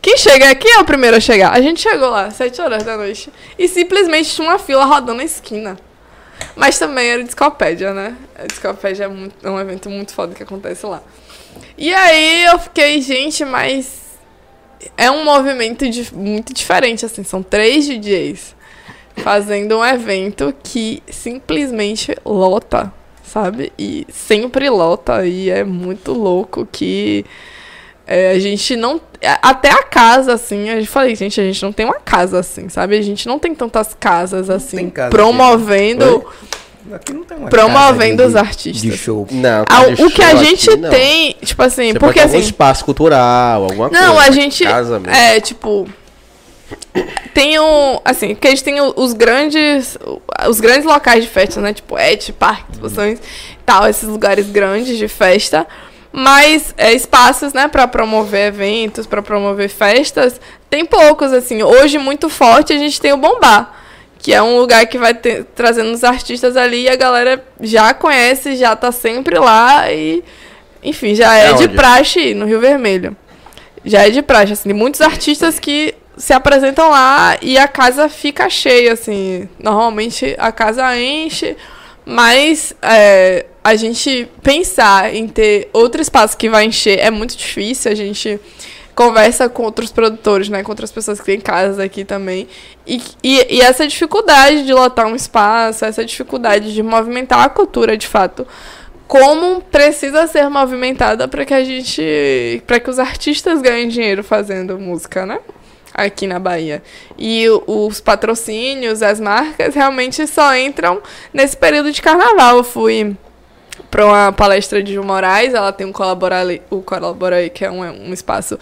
Quem chega, quem é o primeiro a chegar? A gente chegou lá, 7 horas da noite. E simplesmente tinha uma fila rodando na esquina. Mas também era discopédia, né? A discopédia é, muito- é um evento muito foda que acontece lá. E aí eu fiquei, gente, mas é um movimento di- muito diferente, assim. São três DJs fazendo um evento que simplesmente lota, sabe? E sempre lota. E é muito louco que é, a gente não. Até a casa, assim, a gente falei, gente, a gente não tem uma casa assim, sabe? A gente não tem tantas casas assim, casa promovendo. Aqui não tem uma Promovendo os de- artistas. De show. Não, Ah, de o que a show gente aqui, não. tem, tipo assim, Você porque pode ter algum assim. espaço cultural, alguma coisa. Não, a gente. Casa mesmo. É, tipo. Tem o. Assim, a gente tem o- os grandes. Os grandes locais de festa, né? Tipo, Et, parque, exposições e tal, esses lugares grandes de festa. Mas é, espaços, né, pra promover eventos, pra promover festas, tem poucos, assim. Hoje, muito forte, a gente tem o Bombar. Que é um lugar que vai ter- trazendo os artistas ali e a galera já conhece, já tá sempre lá e. Enfim, já é, É de onde? praxe no Rio Vermelho. Já é de praxe, assim, muitos artistas que se apresentam lá e a casa fica cheia, assim. Normalmente a casa enche, mas é, a gente pensar em ter outro espaço que vai encher é muito difícil. A gente conversa com outros produtores, né? Com outras pessoas que têm casas aqui também. E, e, e essa dificuldade de lotar um espaço, essa dificuldade de movimentar a cultura de fato como precisa ser movimentada para que a gente, para que os artistas ganhem dinheiro fazendo música, né? Aqui na Bahia. E os patrocínios, as marcas realmente só entram nesse período de carnaval. Eu fui para uma palestra de Gil Moraes, ela tem um Colaborale, o Colaborei, que é um, um espaço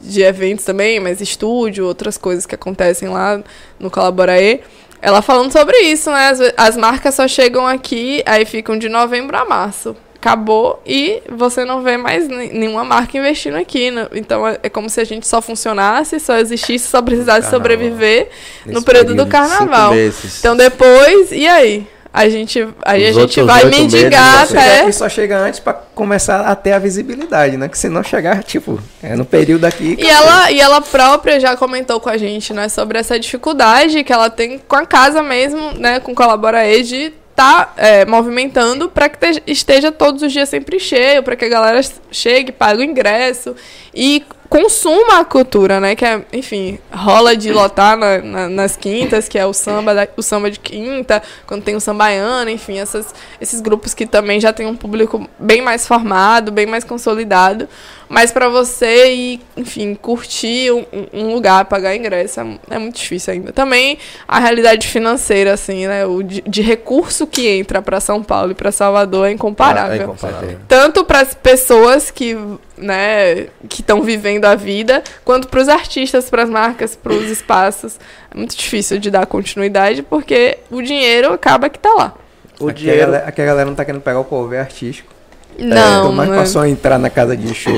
de eventos também, mas estúdio, outras coisas que acontecem lá no Colaborei. Ela falando sobre isso, né? As, as marcas só chegam aqui, aí ficam de novembro a março. Acabou e você não vê mais ne- nenhuma marca investindo aqui. né? Então é, é como se a gente só funcionasse, só existisse, só precisasse Carnaval. sobreviver no Nesse período do período de carnaval. Então depois, e aí? A gente, aí Os a gente vai mendigar meses, até. Só chega antes pra começar a ter a visibilidade, né? Que se não chegar, tipo, é no período aqui. E ela, e ela própria já comentou com a gente, né, sobre essa dificuldade que ela tem com a casa mesmo, né, com Colabora E de tá é, movimentando para que te- esteja todos os dias sempre cheio, para que a galera chegue, pague o ingresso e consuma a cultura, né, que é, enfim, rola de lotar na- na- nas quintas, que é o samba, da- o samba de quinta, quando tem o sambaiano, enfim, essas, esses grupos que também já tem um público bem mais formado, bem mais consolidado, mas para você ir, enfim, curtir um, um lugar, pagar ingresso, é, é muito difícil ainda. Também a realidade financeira, assim, né? O de, de recurso que entra para São Paulo e para Salvador é incomparável. É incomparável. Tanto para as pessoas que, né, que estão vivendo a vida, quanto para os artistas, para as marcas, para os espaços. É muito difícil de dar continuidade porque o dinheiro acaba que tá lá. O aqui, dinheiro. a galera, aqui a galera não tá querendo pegar o cover artístico. Não, Tô mais né? pra só entrar na casa de show.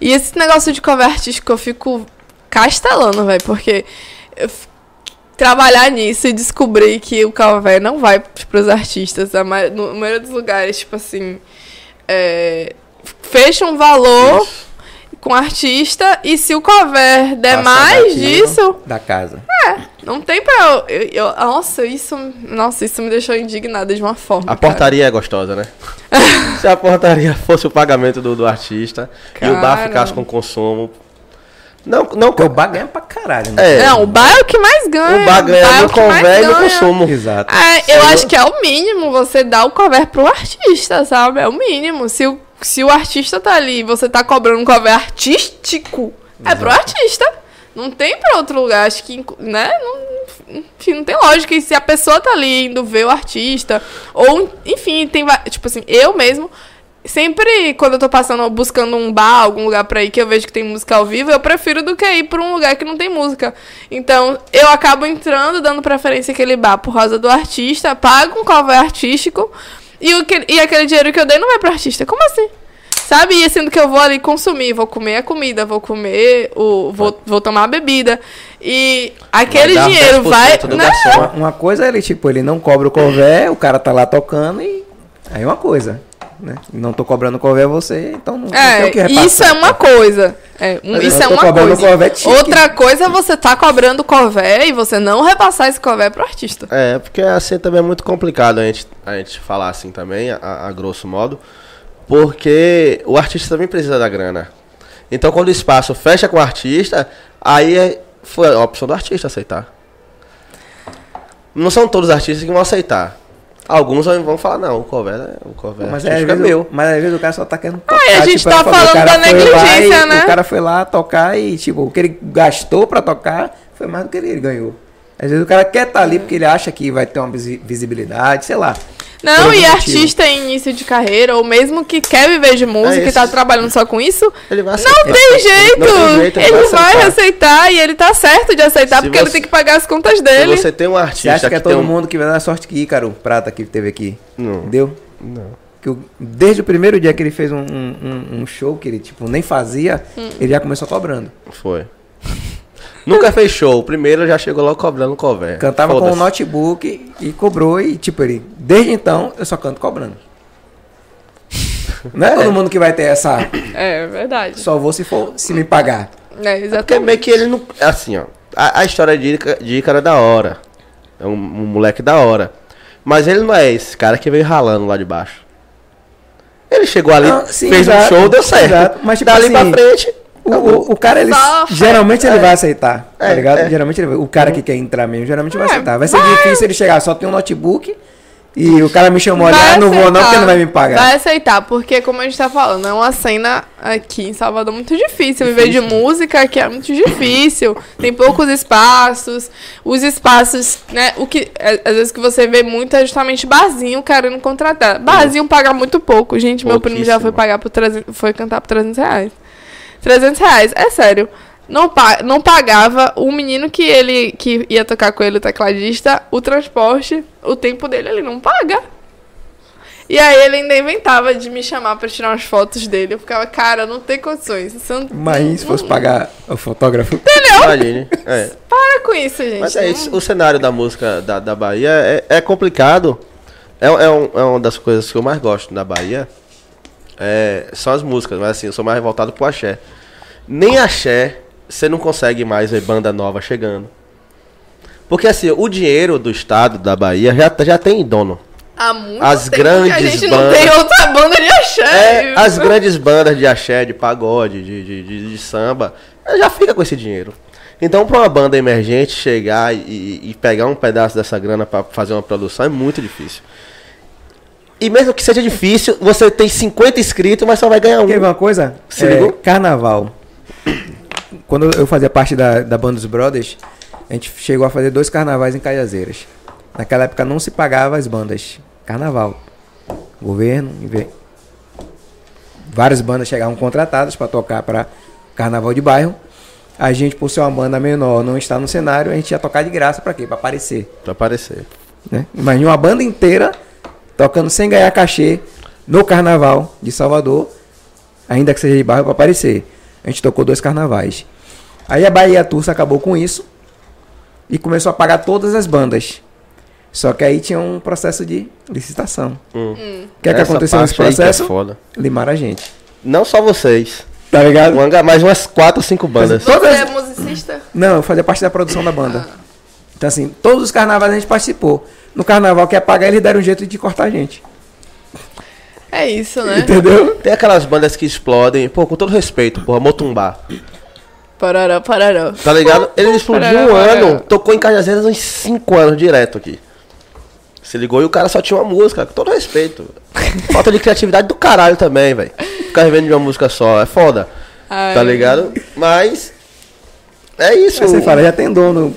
E esse negócio de cover artístico eu fico castelando, velho, porque eu trabalhar nisso e descobrir que o cover não vai pros artistas. A ma- no, maioria dos lugares, tipo assim, é, fecha um valor com o artista e se o cover der Passa mais disso, Da casa. não tem pra eu, eu- eu- Nossa, isso. Nossa, isso me deixou indignada de uma forma. A cara. portaria é gostosa, né? [LAUGHS] Se a portaria fosse o pagamento do, do artista e o bar Cara. ficasse com consumo. Não, não. Porque o bar ganha pra caralho, né? É, Não, o bar é o que mais ganha. o bar ganha é no o que mais convé e no consumo. Exato. É, eu acho que é o mínimo você dar o cover pro artista, sabe? É o mínimo. Se o, se o artista tá ali e você tá cobrando um cover artístico, é pro artista. Não tem pra outro lugar. Acho que, né? Não, enfim, não tem lógica. E se a pessoa tá ali indo ver o artista, ou, enfim, tem. Tipo assim, eu mesmo. Sempre, quando eu tô passando, buscando um bar, algum lugar pra ir que eu vejo que tem música ao vivo, eu prefiro do que ir pra um lugar que não tem música. Então, eu acabo entrando, dando preferência àquele bar por causa do artista, pago um cover artístico, e, o que, e aquele dinheiro que eu dei não vai pro artista. Como assim? Sabe? E sendo que eu vou ali consumir, vou comer a comida, vou comer, o, vou, vou tomar a bebida. E aquele dar dinheiro 10% vai. Não. Uma, uma coisa é ele, tipo, ele não cobra o cover, o cara tá lá tocando e. Aí é uma coisa. Né? Não tô cobrando o cover você, então não, não tem É, o que repassar. isso é uma coisa. É, um- isso é uma coisa. Outra coisa é você tá cobrando cover e você não repassar esse cover pro artista. É, porque assim também é muito complicado a gente, a gente falar assim também, a, a grosso modo, porque o artista também precisa da grana. Então quando o espaço fecha com o artista, aí é, foi a opção do artista aceitar. Não são todos os artistas que vão aceitar. Alguns vão vão falar, não, o cover, é- o cover Mas, é, às é meu. mas às vezes o cara só tá querendo tocar. a gente tipo, tá o falando da negligência, e- né? O cara foi lá tocar e, tipo, o que ele gastou pra tocar foi mais do que ele ganhou. Às vezes o cara quer estar ali porque ele acha que vai ter uma visi- visibilidade, sei lá. Não, e artista em início de carreira, ou mesmo que quer viver de música É e tá trabalhando só com isso, Ele vai não aceitar. tem jeito! Não tem jeito, ele vai aceitar. aceitar e ele tá certo de aceitar Se porque ele você- tem que pagar as contas Se dele. você tem um Você artista acha que é todo um- mundo que vai dar sorte que Ícaro Prata que teve aqui? Não. Deu? Não. Que o- desde o primeiro dia que ele fez um, um- um- um show que ele, tipo, nem fazia, Hum. ele já começou cobrando. Foi. Nunca fez show. O primeiro já chegou logo cobrando cover. Cantava com o Foda-se. notebook e cobrou e, tipo, ele... Desde então, eu só canto cobrando. Não é todo mundo que vai ter essa... É verdade. Só vou se for se me pagar. É, Porque exatamente. meio que ele não. Assim, ó. A, a história de de Ícaro é da hora. É um, um moleque da hora. Mas ele não é esse cara que veio ralando lá de baixo. Ele chegou ali, Não, sim, fez exato, um show, deu certo. exato. Mas, tipo Dali assim, pra frente. O, o, o cara, ele, geralmente ele é. vai aceitar, tá É, ligado? é. Geralmente ele vai- o cara que quer entrar mesmo, geralmente vai É, aceitar. Vai ser vai. difícil ele chegar, só tem um notebook e o cara me chamou ali, ah, não vou não, porque não vai me pagar. Vai aceitar, porque como a gente tá falando, é uma cena aqui em Salvador muito difícil. Viver de música aqui é muito difícil. Tem poucos espaços. Os espaços, né? O que é, às vezes que você vê muito é justamente barzinho querendo contratar. Barzinho paga muito pouco. Gente, meu primo já foi pagar por 300, foi cantar por 300 reais. 300 reais, é sério. Não, pa não pagava o menino que ele que ia tocar com ele, o tecladista, o transporte, o tempo dele ele não paga. E aí ele ainda inventava de me chamar pra tirar umas fotos dele. Eu ficava, cara, não tem condições. Não, Mas se fosse não- pagar o fotógrafo. Imagine. É. Para com isso, gente. Mas é isso, o cenário da música da, da Bahia é, é complicado. É, é, um- é uma das coisas que eu mais gosto da Bahia. É, são as músicas, mas assim, eu sou mais voltado pro axé. Nem axé, você não consegue mais ver banda nova chegando. Porque assim, o dinheiro do estado da Bahia já, já tem dono. Há muito As tempo que grandes a gente não bandas- tem outra banda de axé. É, as grandes bandas de axé, de pagode, de, de, de- de samba, já fica com esse dinheiro. Então, pra uma banda emergente chegar e, e pegar um pedaço dessa grana pra fazer uma produção é muito difícil. E mesmo que seja difícil, você tem 50 inscritos, mas só vai ganhar um. Quer ver uma coisa? Se É, ligou? carnaval. [COUGHS] Quando eu fazia parte da, da banda dos Brothers, a gente chegou a fazer dois carnavais em Cajazeiras. Naquela época não se pagava as bandas. Carnaval. Governo, várias bandas chegavam contratadas para tocar para carnaval de bairro. A gente, por ser uma banda menor, não estar no cenário, a gente ia tocar de graça para quê? Para aparecer. Pra aparecer. né? Imagina uma banda inteira tocando sem ganhar cachê no carnaval de Salvador, ainda que seja de bairro para aparecer. A gente tocou dois carnavais. Aí a Bahia Tours acabou com isso e começou a pagar todas as bandas. Só que aí tinha um processo de licitação. Hum. O que é que Essa aconteceu nesse é processo? foda. Limaram a gente. Não só vocês. Tá ligado? Mais umas 4 ou 5 bandas. Você todas- é musicista? Não, eu fazia parte da produção da banda. Então, assim, todos os carnavais a gente participou. No carnaval que ia pagar, eles deram um jeito de cortar a gente. É isso, né? Entendeu? Tem aquelas bandas que explodem, pô, com todo respeito, porra, Motumbá. Parará, parará. Tá ligado? Ele explodiu um Parará, ano, tocou em Cajazeiras uns 5 anos direto aqui. Se ligou e o cara só tinha uma música, com todo respeito. [LAUGHS] Falta de criatividade do caralho também, velho. Ficar vivendo de uma música só, é foda. Ai. Tá ligado? Mas. É isso. Você fala, já tem dono.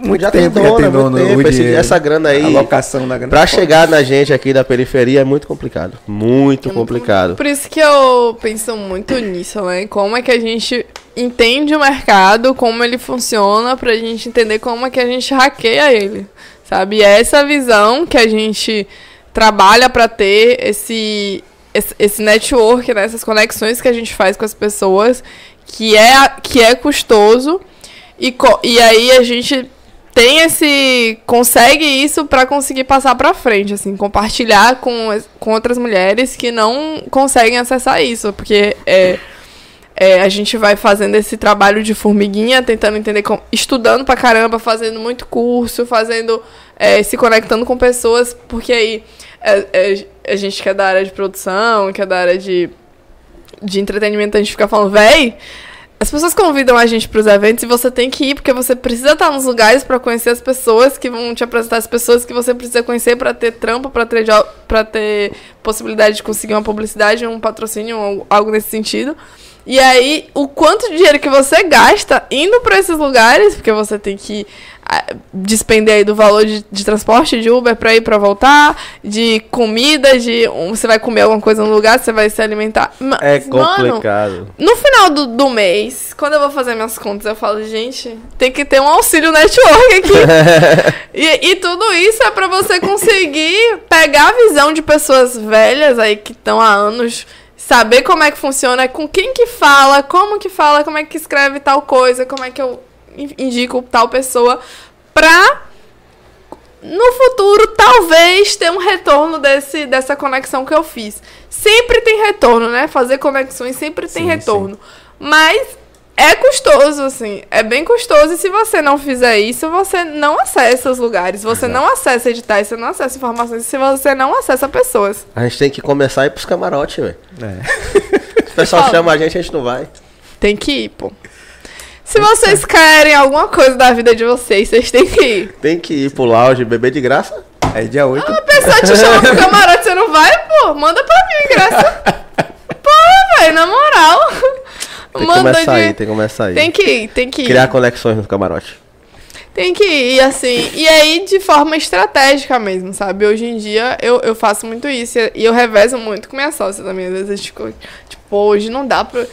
Muito Já tem tempo, dono, já tem há muito dono. tempo, dinheiro. essa grana aí, A alocação da grana. Pra chegar na gente aqui da periferia é muito complicado. Muito complicado. Por isso que eu penso muito nisso, né? Como é que a gente entende o mercado, como ele funciona, pra gente entender como é que a gente hackeia ele, sabe? E é essa visão que a gente trabalha pra ter esse, esse, esse network, né? essas conexões que a gente faz com as pessoas, que é, que é custoso. E, e aí a gente tem esse consegue isso pra conseguir passar pra frente, assim, compartilhar com, com outras mulheres que não conseguem acessar isso, porque é, é, a gente vai fazendo esse trabalho de formiguinha, tentando entender, como, estudando pra caramba, fazendo muito curso, fazendo, é, se conectando com pessoas, porque aí é, é, a gente que é da área de produção, que é da área de, de entretenimento, a gente fica falando, véi, as pessoas convidam a gente para os eventos e você tem que ir porque você precisa estar nos lugares para conhecer as pessoas que vão te apresentar as pessoas que você precisa conhecer para ter trampo, para ter para ter possibilidade de conseguir uma publicidade, um patrocínio, ou algo nesse sentido. E aí, o quanto de dinheiro que você gasta indo para esses lugares, porque você tem que despender aí do valor de, de transporte, de Uber para ir para voltar, de comida, de um, você vai comer alguma coisa no lugar, você vai se alimentar. Ma- É Mano, complicado. no final do, do mês, quando eu vou fazer minhas contas, eu falo, gente, tem que ter um auxílio network aqui. [LAUGHS] e, e tudo isso é pra você conseguir pegar a visão de pessoas velhas aí que estão há anos, saber como é que funciona, com quem que fala, como que fala, como é que escreve tal coisa, como é que eu indico tal pessoa, pra no futuro, talvez, ter um retorno desse, dessa conexão que eu fiz. Sempre tem retorno, né? Fazer conexões sempre tem Sim, retorno. Mas é custoso, assim. É bem custoso. E se você não fizer isso, você não acessa os lugares. Você não acessa editais, você não acessa informações. Se você não acessa pessoas. A gente tem que começar a ir pros camarotes, velho. É. [LAUGHS] O pessoal chama a gente, a gente não vai. Tem que ir, pô. Se vocês querem alguma coisa da vida de vocês, vocês têm que ir. Tem que ir pro lounge, beber de graça. Aí dia 8. A pessoa te chama pro camarote, você não vai, pô? Manda pra mim, graça. [LAUGHS] Pô, velho, na moral. Tem que Manda começar de... aí, tem que começar aí. Tem que ir, tem que ir. Criar conexões no camarote. Tem que ir, assim. E aí, de forma estratégica mesmo, sabe? Hoje em dia, eu, eu faço muito isso. E eu revezo muito com minha sócia também. Às vezes, tipo, tipo hoje não dá pra.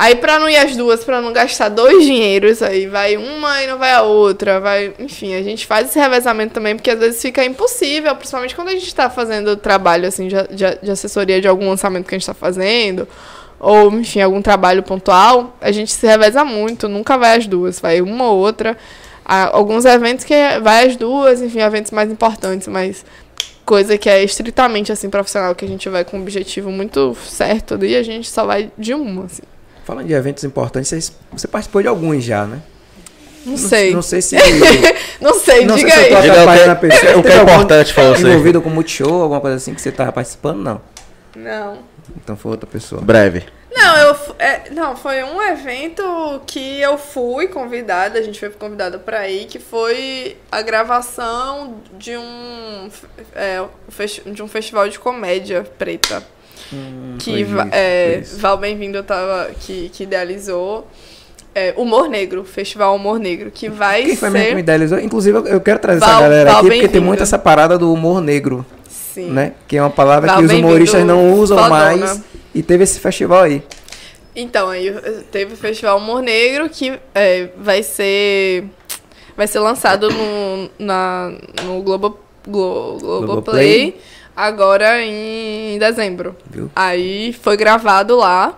Aí pra não ir as duas, pra não gastar dois dinheiros, aí vai uma e não vai a outra, vai, enfim, a gente faz esse revezamento também, porque às vezes fica impossível, principalmente quando a gente tá fazendo trabalho assim de, de, de assessoria de algum lançamento que a gente tá fazendo, ou enfim, algum trabalho pontual, a gente se reveza muito, nunca vai as duas, vai uma ou outra. Há alguns eventos que vai as duas, enfim, eventos mais importantes, mas coisa que é estritamente assim profissional, que a gente vai com um objetivo muito certo ali, a gente só vai de uma, assim. Falando de eventos importantes, você participou de alguns já, né? Não sei. Não sei se. [LAUGHS] Não sei, não diga sei se eu tô aí. Diga o que- atrapalhando a pessoa. o que é importante pra você. Envolvido com Multishow, alguma coisa assim que você tava participando? Não. Não. Então foi outra pessoa. Breve. Não, eu é, não, foi um evento que eu fui convidada, a gente foi convidada pra ir, que foi a gravação de um é, de um festival de comédia preta. Que Va- isso, é. Val Bem-vindo tava que, que idealizou é, Humor Negro, Festival Humor Negro, que vai Quem foi que ser idealizou? Inclusive, eu- quero trazer Val- essa galera Val aqui, porque tem muito essa parada do humor negro, sim. né? Que é uma palavra Val que os humoristas não usam fodona. mais. E teve esse festival aí. Então, aí teve o Festival Humor Negro que é, vai ser vai ser lançado no, na, no Globo, Glo, Globoplay Globoplay. Agora em dezembro. Viu? Aí foi gravado lá,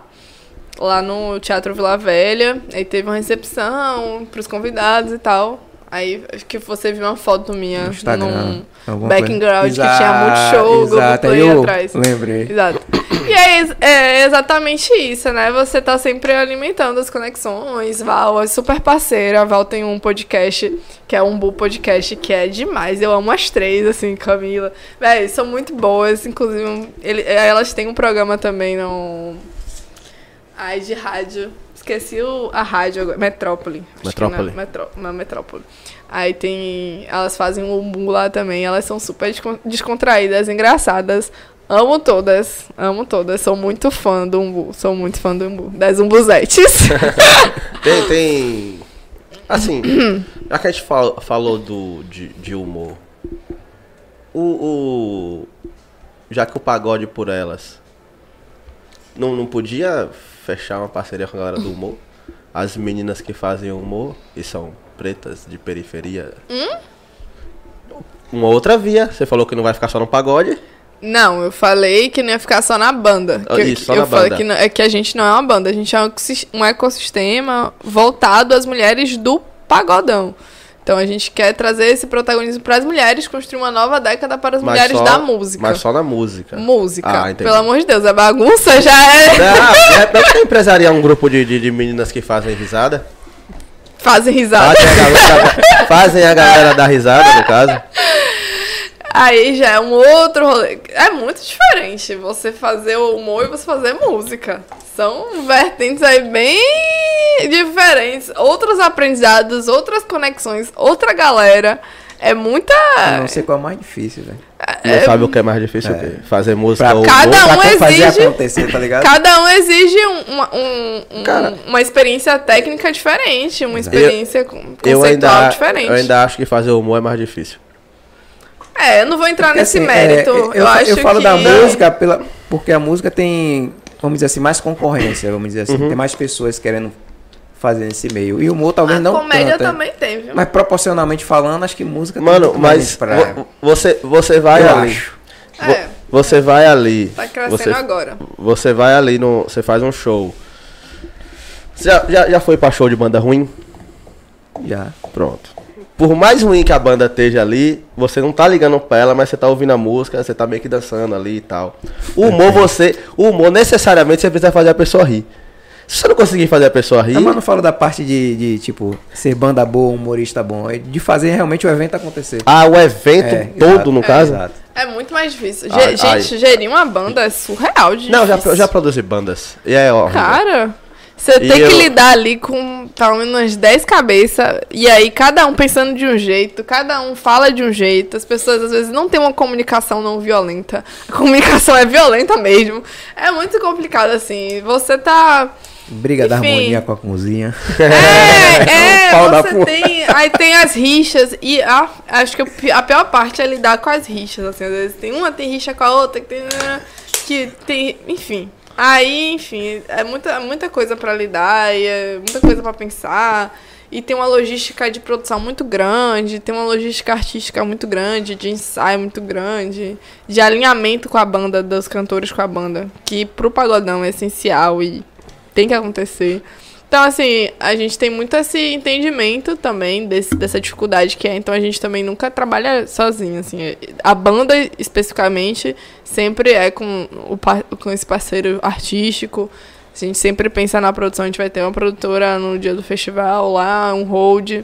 lá no Teatro Vila Velha. Aí teve uma recepção pros convidados e tal. Aí acho que você viu uma foto minha No Instagram. num background que tinha Multishow, exato, Globoplay aí eu atrás. Lembrei. Exato. E é, é exatamente isso, né? Você tá sempre alimentando as conexões. Val é super parceira. A Val tem um podcast que é um Bu Podcast que é demais. Eu amo as três, assim, Camila. Véi, são muito boas. Inclusive, ele- elas têm um programa também no. Ai, de rádio. Esqueci o, a rádio agora. Metrópole. Acho que Metrópole. Na, metró, na Metrópole. Aí tem. Elas fazem um umbu lá também. Elas são super descon- descontraídas, engraçadas. Amo todas. Amo todas. Sou muito fã do umbu. Sou muito fã do umbu. Das umbuzetes. [LAUGHS] Tem, tem. Assim, [COUGHS] já que a gente fal- falou do, de, de humor, o, o- Já que o pagode por elas. Não, não podia fechar uma parceria com a galera do humor? As meninas que fazem humor e são pretas de periferia. Uma outra via. Você falou que não vai ficar só no pagode. Não, eu falei que não ia ficar só na banda. Ah, Que- isso, só eu na falei banda. que, não- é que a gente não é uma banda, a gente é um ecossistema voltado às mulheres do pagodão. Então a gente quer trazer esse protagonismo para as mulheres, construir uma nova década para as mas mulheres só- da música. Mas só na música. Música. Ah, entendi. Pelo amor de Deus, a bagunça já é. Ah, é, não tem empresariar um grupo de, de, de meninas que fazem risada? Fazem risada. Fazem a, galera, fazem a galera dar risada, no caso. Aí já é um outro rolê. É muito diferente você fazer o humor e você fazer música. São vertentes aí bem diferentes. Outros aprendizados, outras conexões, outra galera. É muita. Eu não sei qual é o mais difícil, velho. Não sabe o que é mais difícil? quê? Fazer música Pra, ou Cada pra um fazer exige- acontecer, tá ligado? Cada um exige um- uma, um- um- Cara. uma experiência técnica diferente, uma experiência eu conceitual ainda, diferente. eu ainda acho que fazer humor é mais difícil. É, eu não vou entrar Porque, nesse assim, mérito. é, eu, eu, acho eu falo que... da música pela, porque a música tem, vamos dizer assim, mais concorrência, vamos dizer assim. Uhum. Tem mais pessoas querendo fazer nesse meio. E o humor talvez A não comédia tanto, também tem, viu? Mas proporcionalmente falando, acho que música tem Mano, muito mas mais pra... vo- você, você vai Eu ali. acho. É. Você vai ali. Tá crescendo você, agora. Você vai ali, no, você faz um show. Você já, já, já foi pra show de banda ruim? Já. Pronto. Por mais ruim que a banda esteja ali, você não tá ligando pra ela, mas você tá ouvindo a música, você tá meio que dançando ali e tal. O humor, você. O humor necessariamente você precisa fazer a pessoa rir. Se você não conseguir fazer a pessoa rir. Não, mas não falo da parte de, de, tipo, ser banda boa, humorista bom. É de fazer realmente o evento acontecer. Ah, o evento É, todo, exato, no é, caso? exato. É muito mais difícil. Ge- Ai, gente, ai. gerir uma banda é surreal de Não, já, eu já produzi bandas. E é horrível. Cara, você tem que eu- lidar ali com pelo menos umas 10 cabeças. E aí, cada um pensando de um jeito, cada um fala de um jeito. As pessoas às vezes não têm uma comunicação não violenta. [LAUGHS] A comunicação é violenta mesmo. É muito complicado, assim. Você tá. Briga da Enfim. harmonia com a cozinha. É, [LAUGHS] é, da você tem. Aí tem as rixas. E a, acho que a pior parte é lidar com as rixas, assim. Às vezes tem uma tem rixa com a outra, que tem. Que tem. Enfim. Aí, enfim, é muita, muita coisa pra lidar, é muita coisa pra pensar. E tem uma logística de produção muito grande, tem uma logística artística muito grande, de ensaio muito grande, de alinhamento com a banda, dos cantores com a banda, que pro pagodão é essencial e tem que acontecer. Então, assim, a gente tem muito esse entendimento também desse, dessa dificuldade que é. Então, a gente também nunca trabalha sozinho, assim. A banda, especificamente, sempre é com, o, com esse parceiro artístico. A gente sempre pensa na produção. A gente vai ter uma produtora no dia do festival lá, um hold,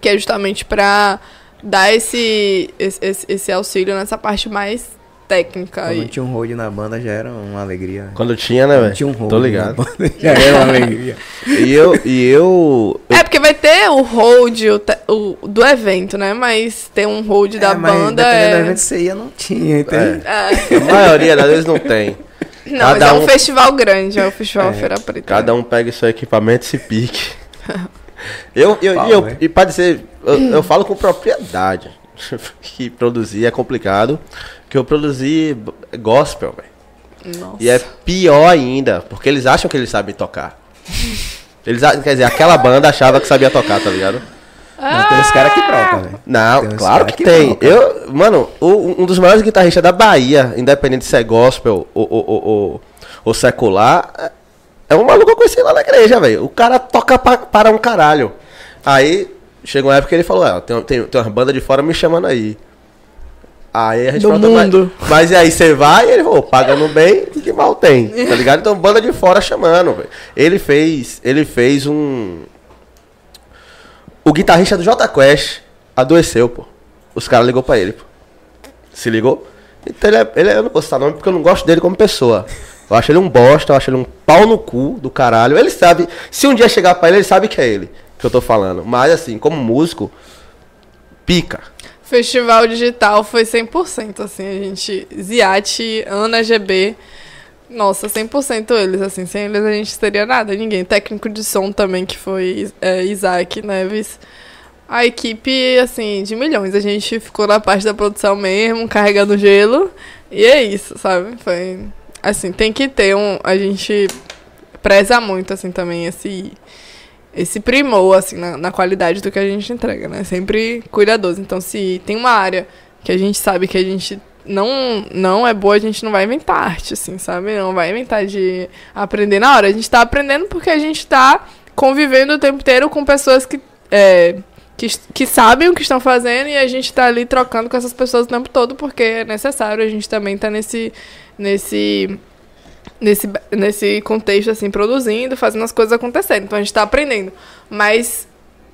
que é justamente pra dar esse, esse- esse auxílio nessa parte mais técnica. Quando E, tinha um hold na banda já era uma alegria. Quando tinha, né, velho? tinha um hold Tô na ligado. banda [LAUGHS] já era uma alegria. E eu, e eu, eu É, porque vai ter o hold o, te- o- do evento, né? Mas ter um hold da É, mas banda é. do evento você ia, não tinha, entende? É. a maioria das vezes não tem. Não, Cada mas é um um- festival grande, é o Festival É, Feira Preta. Cada um pega seu equipamento e se pique. [LAUGHS] Eu, eu, Pau, e eu, e pra dizer, eu, eu falo com propriedade. [LAUGHS] que produzir é complicado. Que eu produzi gospel, velho. Nossa. E é pior ainda, porque eles acham que eles sabem tocar. [LAUGHS] Eles, quer dizer, aquela banda achava que sabia tocar, tá ligado? Não, tem os caras que trocam, velho. Não, claro que, que tem. Eu, mano, o- um dos maiores guitarristas da Bahia, independente se é gospel ou, ou, ou, ou- ou secular, é- é um maluco que eu conheci lá na igreja, velho. O cara toca pa- para um caralho. Aí, chegou uma época que ele falou, ah, tem, tem, tem umas bandas de fora me chamando aí. Aí a gente Do mas-. Mas, e aí você vai? E ele falou, pagando bem, que mal tem, tá ligado? Então, banda de fora chamando, velho. Ele fez, ele fez um... O guitarrista do J Quest adoeceu, pô. Os caras ligou pra ele, pô. Se ligou? Então ele é, ele é, eu não vou citar nome porque eu não gosto dele como pessoa. Eu acho ele um bosta, eu acho ele um pau no cu do caralho. Ele sabe, se um dia chegar pra ele, ele sabe que é ele que eu tô falando. Mas assim, como músico, pica. Festival digital foi 100%, assim, a gente... Ziate, Ana GB... Nossa, 100% eles, assim, sem eles a gente teria nada, ninguém. Técnico de som também, que foi é, Isaac Neves. A equipe, assim, de milhões. A gente ficou na parte da produção mesmo, carregando gelo. E é isso, sabe? Foi. Assim, tem que ter um. A gente preza muito, assim, também esse. Esse primor, assim, na, na qualidade do que a gente entrega, né? Sempre cuidadoso. Então, se tem uma área que a gente sabe que a gente não, não é boa, a gente não vai inventar arte, assim, sabe? Não vai inventar de aprender na hora. A gente tá aprendendo porque a gente tá convivendo o tempo inteiro com pessoas que, é, que, que sabem o que estão fazendo e a gente tá ali trocando com essas pessoas o tempo todo porque é necessário. A gente também tá nesse. nesse nesse, nesse contexto, assim, produzindo, fazendo as coisas acontecerem. Então a gente tá aprendendo. Mas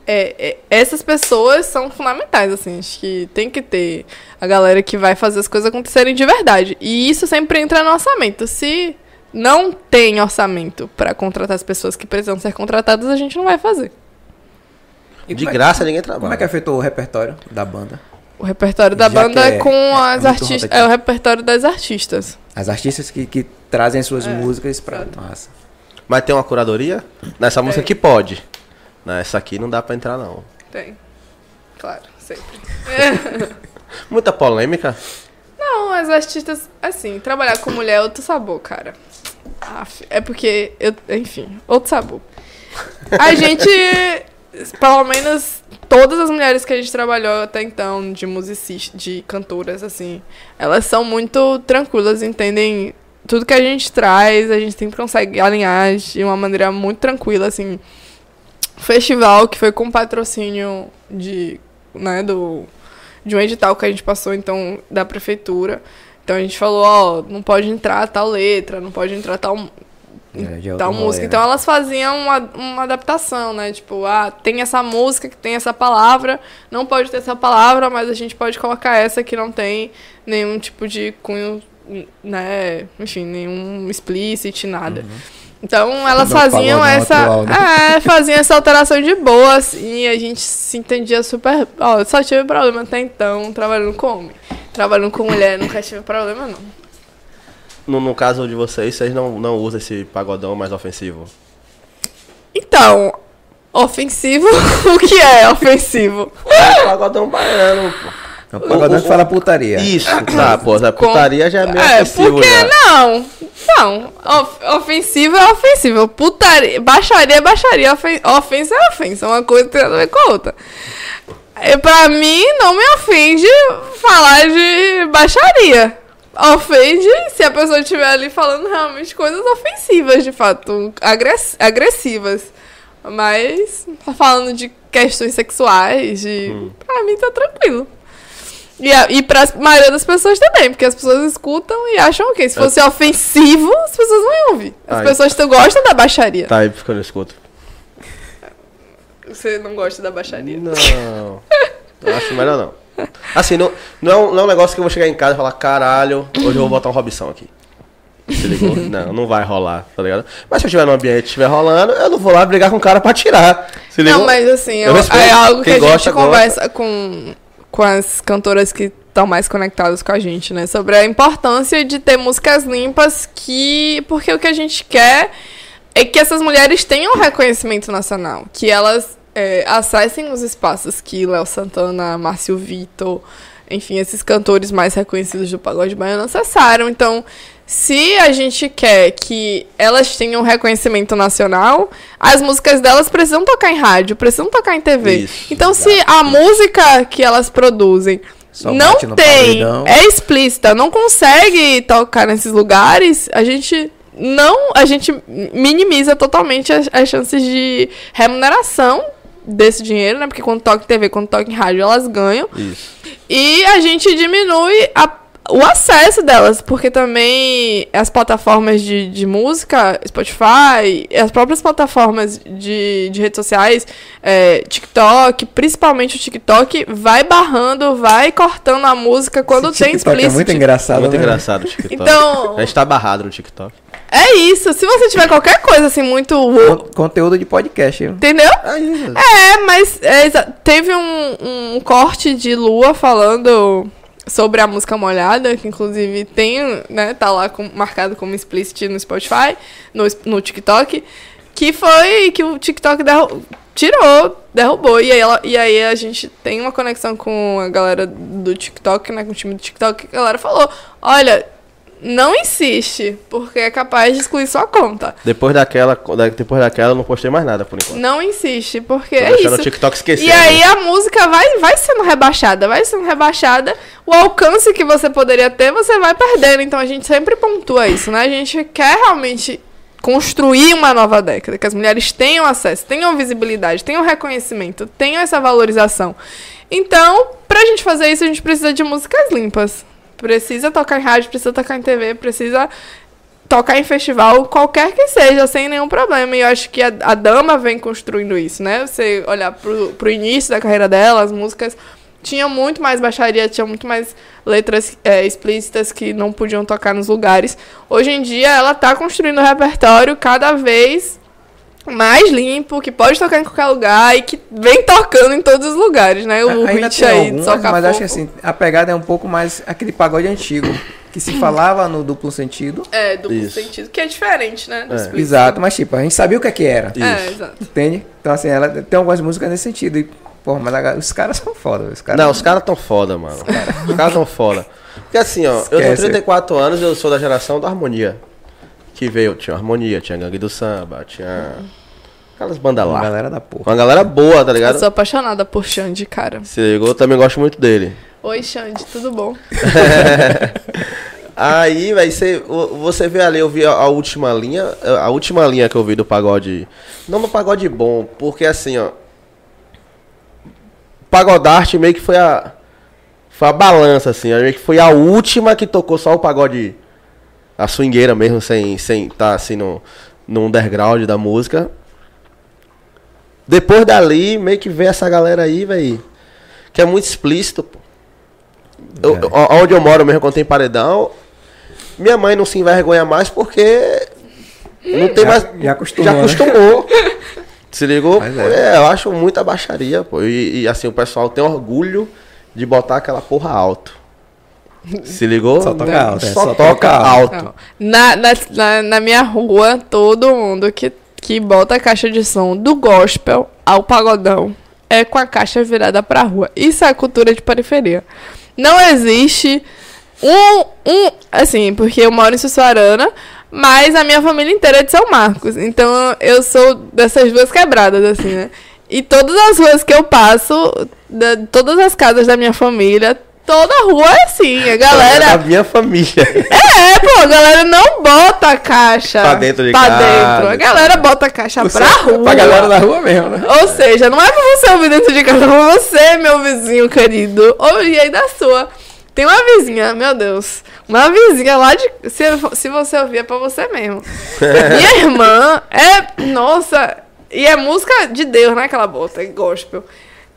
é, é, essas pessoas são fundamentais, assim. Acho que tem que ter a galera que vai fazer as coisas acontecerem de verdade. E isso sempre entra no orçamento. Se não tem orçamento para contratar as pessoas que precisam ser contratadas, a gente não vai fazer. E De como é- graça ninguém trabalha. Como é que afetou o repertório da banda? O repertório da Já banda é é- com é as muito artistas. É o repertório das artistas. As artistas que, que trazem suas É, músicas pra exato. massa. Mas tem uma curadoria? Nessa música que pode. Nessa aqui não dá pra entrar, não. Tem. Claro, sempre. [LAUGHS] Muita polêmica. Não, as artistas, assim, trabalhar com mulher é outro sabor, cara. Aff, é porque, eu, enfim, outro sabor. A gente, pelo menos, todas as mulheres que a gente trabalhou até então, de musicistas, de cantoras, assim, elas são muito tranquilas, entendem tudo que a gente traz, a gente sempre consegue alinhar de uma maneira muito tranquila, assim. Festival que foi com patrocínio de, né, do, de um edital que a gente passou, então, da prefeitura. Então a gente falou, ó, não pode entrar tal letra, não pode entrar tal, É, é tal outro música. Então elas faziam uma, uma adaptação, né? Tipo, ah, tem essa música que tem essa palavra, não pode ter essa palavra, mas a gente pode colocar essa que não tem nenhum tipo de cunho, né? Enfim, nenhum explicit, nada. Então elas Não faziam essa. atual, né? É, faziam essa alteração de boa, assim, e a gente se entendia super. Ó, só tive problema até então trabalhando com homem. Trabalhando com mulher, nunca tive problema, não. No, no caso de vocês, vocês não, não usam esse pagodão mais ofensivo. Então, ofensivo, [LAUGHS] o que é ofensivo? É pagodão baiano, pô. É o pagodão que fala putaria. Isso, tá, pô. A Com- putaria já é meio É, ofensivo por que já. não? Não, of- ofensivo é ofensivo. Putaria, baixaria é baixaria. Ofen ofensa é ofensa. Uma coisa tem a ver com a outra. E pra mim, não me ofende falar de baixaria. Ofende se a pessoa estiver ali falando realmente coisas ofensivas, de fato, agress agressivas. Mas tá falando de questões sexuais, de. Pra mim tá tranquilo. E, a, e pra maioria das pessoas também, porque as pessoas escutam e acham o quê? Se fosse ofensivo, as pessoas não iam ouvir. As Ai. pessoas gostam da baixaria. Tá aí porque eu não escuto. Você não gosta da baixaria. Não. Acho melhor não. Assim, não, não, é um, não é um negócio que eu vou chegar em casa e falar, caralho, hoje eu vou botar um Robson aqui. Se ligou? [LAUGHS] Não, não vai rolar, tá ligado? Mas se eu estiver no ambiente estiver rolando, eu não vou lá brigar com o cara pra tirar. Se ligou? Não, mas assim, Eu é, respeito. é algo que a gente gosta, conversa com, com as cantoras que estão mais conectadas com a gente, né? Sobre a importância de ter músicas limpas que. Porque o que a gente quer é que essas mulheres tenham reconhecimento nacional. Que elas é, acessem os espaços que Léo Santana, Márcio Vitor, enfim, esses cantores mais reconhecidos do pagode baiano acessaram. Então, se a gente quer que elas tenham reconhecimento nacional, as músicas delas precisam tocar em rádio, precisam tocar em TV. Isso, então, se a música que elas produzem Só não tem, paredão. é explícita, não consegue tocar nesses lugares, a gente não, a gente minimiza totalmente as, as chances de remuneração desse dinheiro, né? Porque quando toca em TV, quando toca em rádio, elas ganham. Isso. E a gente diminui a- o acesso delas, porque também as plataformas de, de música, Spotify, as próprias plataformas de, de redes sociais, é, TikTok, principalmente o TikTok, vai barrando, vai cortando a música quando Esse tem TikTok explícito. é muito engraçado, muito né? engraçado o TikTok. Então- A gente tá barrado no TikTok. É isso. Se você tiver qualquer coisa assim muito. Con- Conteúdo de podcast. viu? Entendeu? Aí, É, mas é teve um, um corte de Lua falando sobre a música molhada, que inclusive tem, né, tá lá com- marcado como explicit no Spotify, no, no TikTok, que foi que o TikTok derru- tirou, derrubou. E aí, ela, e aí a gente tem uma conexão com a galera do TikTok, né, com o time do TikTok, que a galera falou, olha, não insiste, porque é capaz de excluir sua conta. depois daquela, da- depois daquela eu não postei mais nada por enquanto. Não insiste, porque Tô é isso. o TikTok esquecido. E aí a música vai, vai sendo rebaixada, vai sendo rebaixada. O alcance que você poderia ter, você vai perdendo. Então a gente sempre pontua isso, né? A gente quer realmente construir uma nova década, que as mulheres tenham acesso, tenham visibilidade, tenham reconhecimento, tenham essa valorização. Então, pra gente fazer isso, a gente precisa de músicas limpas. Precisa tocar em rádio, precisa tocar em TV, precisa tocar em festival, qualquer que seja, sem nenhum problema. E eu acho que a, a Dama vem construindo isso, né? Você olhar pro, pro início da carreira dela, as músicas tinham muito mais baixaria, tinha muito mais letras é, explícitas que não podiam tocar nos lugares. Hoje em dia, ela tá construindo um repertório cada vez mais limpo, que pode tocar em qualquer lugar e que vem tocando em todos os lugares, né? O Ainda hit tem aí algumas, de mas acho que assim, a pegada é um pouco mais aquele pagode antigo, que se falava no duplo sentido. É, duplo Isso. sentido, que é diferente, né? explícito. Exato, mas tipo, a gente sabia o que é que era. É, Isso. exato. Entende? Então assim, ela tem algumas músicas nesse sentido. E, porra, mas a- os caras são foda. Os caras Não, os caras tão foda, mano. Os caras tão foda. Porque assim, ó, eu tenho Esquece. 34 anos eu sou da geração da harmonia. Que veio, tinha harmonia, tinha gangue do samba, tinha. Aquelas bandas Uma lá. galera da porra. Uma galera boa, tá Eu ligado? sou apaixonada por Xande, cara. Se ligou, eu também gosto muito dele. Oi, Xande, tudo bom? [LAUGHS] Aí, vai ser. Você vê ali, eu vi a, a última linha. A última linha que eu vi do pagode. Não do pagode bom, porque assim, ó. Pagodarte meio que foi a. Foi a balança, assim. Meio que foi a última que tocou só o pagode. A swingueira mesmo, sem sem tá assim no, no underground da música. Depois dali, meio que vê essa galera aí, velho. Que é muito explícito, pô. Eu- É. onde eu moro mesmo, quando tem paredão, minha mãe não se envergonha mais porque não tem Já- mais. já acostumou, Já né? acostumou. [LAUGHS] Se ligou? É. é, eu acho muita baixaria, pô. E, e, assim, o pessoal tem orgulho de botar aquela porra alto. Se ligou? Só toca alto, é, Só, só toca toca alto. Não. Na, na, na, na minha rua, todo mundo que, que bota a caixa de som do gospel ao pagodão é com a caixa virada pra rua. Isso é cultura de periferia. Não existe um, um. Assim, porque eu moro em Sussuarana, Mas a minha família inteira é de São Marcos. Então eu sou dessas duas quebradas, assim, né? E todas as ruas que eu passo, da- todas as casas da minha família, toda rua é assim. A Da galera. minha família. É, pô, a galera não bota a caixa Pra dentro de pra casa. dentro. A galera bota a caixa Você- pra rua. Pra galera da rua mesmo, né? Ou seja, não é pra você ouvir dentro de casa, é pra você, meu vizinho querido, ouvir aí da sua. Tem uma vizinha, meu Deus, uma vizinha lá de. Se, se você ouvir, é pra você mesmo. [LAUGHS] Minha irmã é. Nossa, e é música de Deus, né? Que ela bota, é gospel.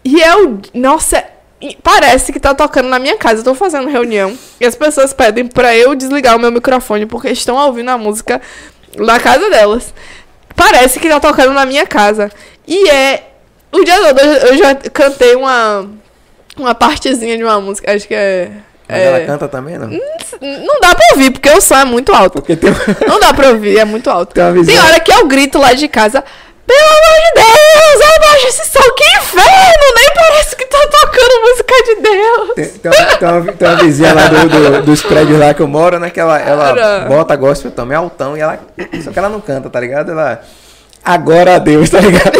E é o. Nossa, e parece que tá tocando na minha casa. Eu tô fazendo reunião e as pessoas pedem pra eu desligar o meu microfone porque estão ouvindo a música na casa delas. Parece que tá tocando na minha casa. E é. O dia todo eu já cantei uma. Uma partezinha de uma música. Acho que é. Mas é- ela canta também, não? Não dá pra ouvir, porque o som é muito alto. Tem, Não dá pra ouvir, é muito alto. [LAUGHS] tem Tem hora que eu grito lá de casa. Pelo amor de Deus, abaixa esse som, que inferno! Nem parece que tá tocando música de Deus. Tem, tem uma, tem, uma, tem uma vizinha lá do, do- dos prédios lá que eu moro, né? Que ela, ela Cara. bota gospel também altão e ela. Só que ela não canta, tá ligado? Ela. Agora a Deus, tá ligado?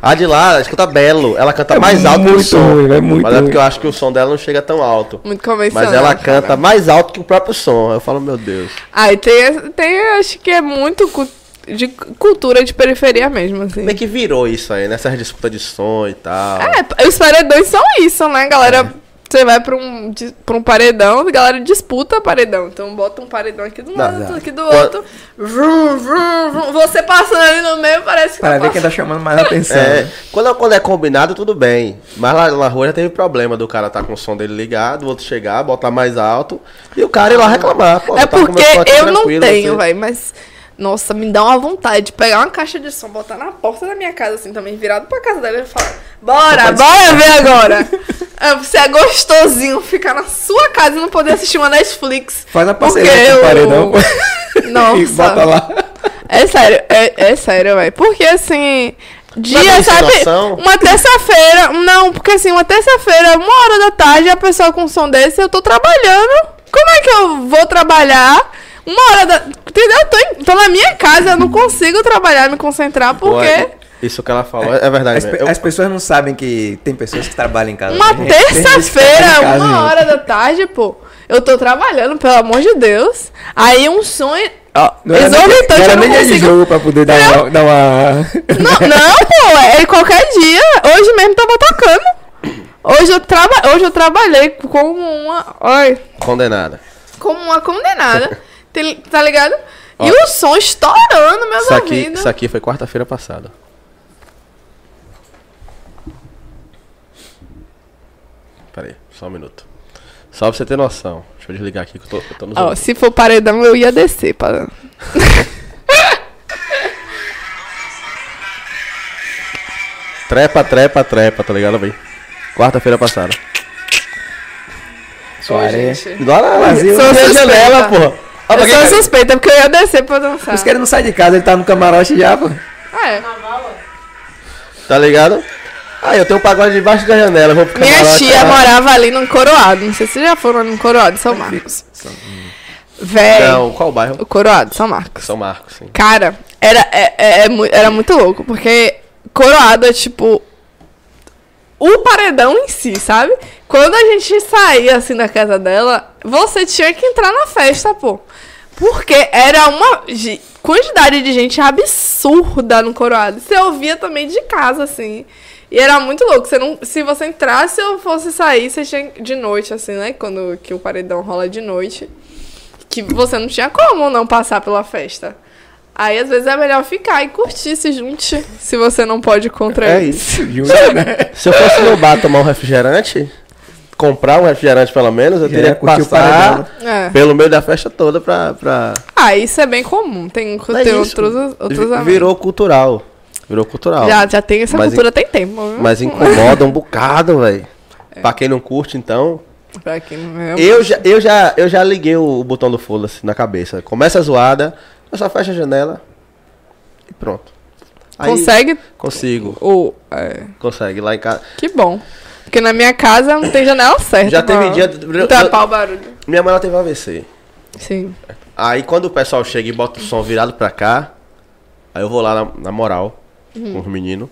A de lá, ela escuta belo. Ela canta É mais alto que o muito som. ruim, é muito Mas é porque eu acho que o som dela não chega tão alto. Muito convencional. Mas ela canta mais alto que o próprio som. Eu falo, meu Deus. Aí tem, tem, acho que é muito de cultura de periferia mesmo, assim. Como é que virou isso aí, nessas disputas de som e tal? É, os paredões são isso, né, galera? Você vai pra um, di- pra um paredão, a galera disputa paredão. Então bota um paredão aqui do Não, lado, não. aqui do outro. Vrum, vrum, vrum. Você passando ali no meio, parece que Para tá ver quem tá chamando mais atenção. É, quando, quando é combinado, tudo bem. Mas lá na rua já teve problema do cara tá com o som dele ligado, o outro chegar, botar mais alto e o cara ir lá reclamar. Pô, É tá porque eu não tenho, você- velho, mas. Nossa, me dá uma vontade de pegar uma caixa de som, botar na porta da minha casa, assim, também, virado pra casa dela e falar: Bora, bora ver agora! É, [LAUGHS] Você é gostosinho ficar na sua casa e não poder assistir uma Netflix. Faz a parceria com eu- o paredão. [LAUGHS] [LAUGHS] Nossa. e bota lá. É sério, é, é sério, velho. Porque assim. Dia, sabe? Uma terça-feira. Não, porque assim, uma terça-feira, uma hora da tarde, a pessoa com um som desse, eu tô trabalhando. Como é que eu vou trabalhar? Uma hora da. Entendeu? Eu tô, em- tô na minha casa, eu não consigo trabalhar, me concentrar, porque. Isso que ela falou é, é verdade As, pe- Eu- as pessoas não sabem que tem pessoas que trabalham em casa. Uma trabalha terça-feira, uma gente. hora da tarde, pô. Eu tô trabalhando, pelo amor de Deus. Aí um som. Ó, Não era nem, exorbitante, não era eu não nem dia de consigo jogo pra poder dar uma, dar uma... Não, não, pô, é qualquer dia. Hoje mesmo tava tocando. Hoje eu, traba hoje eu trabalhei como uma. Oi, Condenada. como uma condenada. [LAUGHS] Tá ligado? Ó. E o som estourando, meus Isso aqui, ouvidos. isso aqui foi quarta-feira passada. Pera aí, só um minuto. Só pra você ter noção. Deixa eu desligar aqui que eu tô, eu tô nos Ó, ouvindo. se for paredão, eu ia descer. Pra... [LAUGHS] Trepa, trepa, trepa, tá ligado, bem? Quarta-feira passada. Soaré. Lá na Brasil. Sou janela, pô. Pra Eu sou quer- suspeita, porque eu ia descer pra dançar. Os caras não saem de casa, ele tá no camarote já, pô. Ah, é. Tá ligado? Ah, eu tenho um pagode debaixo da janela. Vou pro Minha camarote, tia ah, morava ali no Coroado. Não sei se vocês já foram no Coroado, São Marcos. Véi, Não, qual bairro? o Coroado, São Marcos. São Marcos, sim. Cara, era, é, é- é era muito louco, porque Coroado é tipo. O paredão em si, sabe? Quando a gente saía assim da casa dela, você tinha que entrar na festa, pô. Porque era uma quantidade de gente absurda no Coroado. Você ouvia também de casa, assim. E era muito louco. Você não, se você entrasse ou fosse sair, você tinha de noite, assim, né? Quando que o paredão rola de noite. Que você não tinha como não passar pela festa. Aí, às vezes, é melhor ficar e curtir, se junte, se você não pode contra É isso. [LAUGHS] Jura, né? Se eu fosse no bar tomar um refrigerante, comprar um refrigerante pelo menos, eu Já teria ia que curtir o passar paredão. É. pelo meio da festa toda pra... pra... Ah, isso é bem comum. Tem, É tem isso. outros, outros amigos. Virou cultural. Virou cultural. Já, já tem essa Mas cultura tem tempo. viu? Mas incomoda um bocado, velho. Pra quem não curte, então... Pra quem não é. Eu já, eu já, eu já liguei o, o botão do foda-se na cabeça. Começa a zoada, eu só fecho a janela e pronto. Aí, Consegue? Consigo, Ou. é, consegue. Lá em casa. que bom. Porque na minha casa não tem janela certa. Já teve dia- Tapar o barulho. Minha mãe ela teve AVC. Sim. Aí quando o pessoal chega e bota o som virado pra cá, aí eu vou lá na, na moral com os meninos.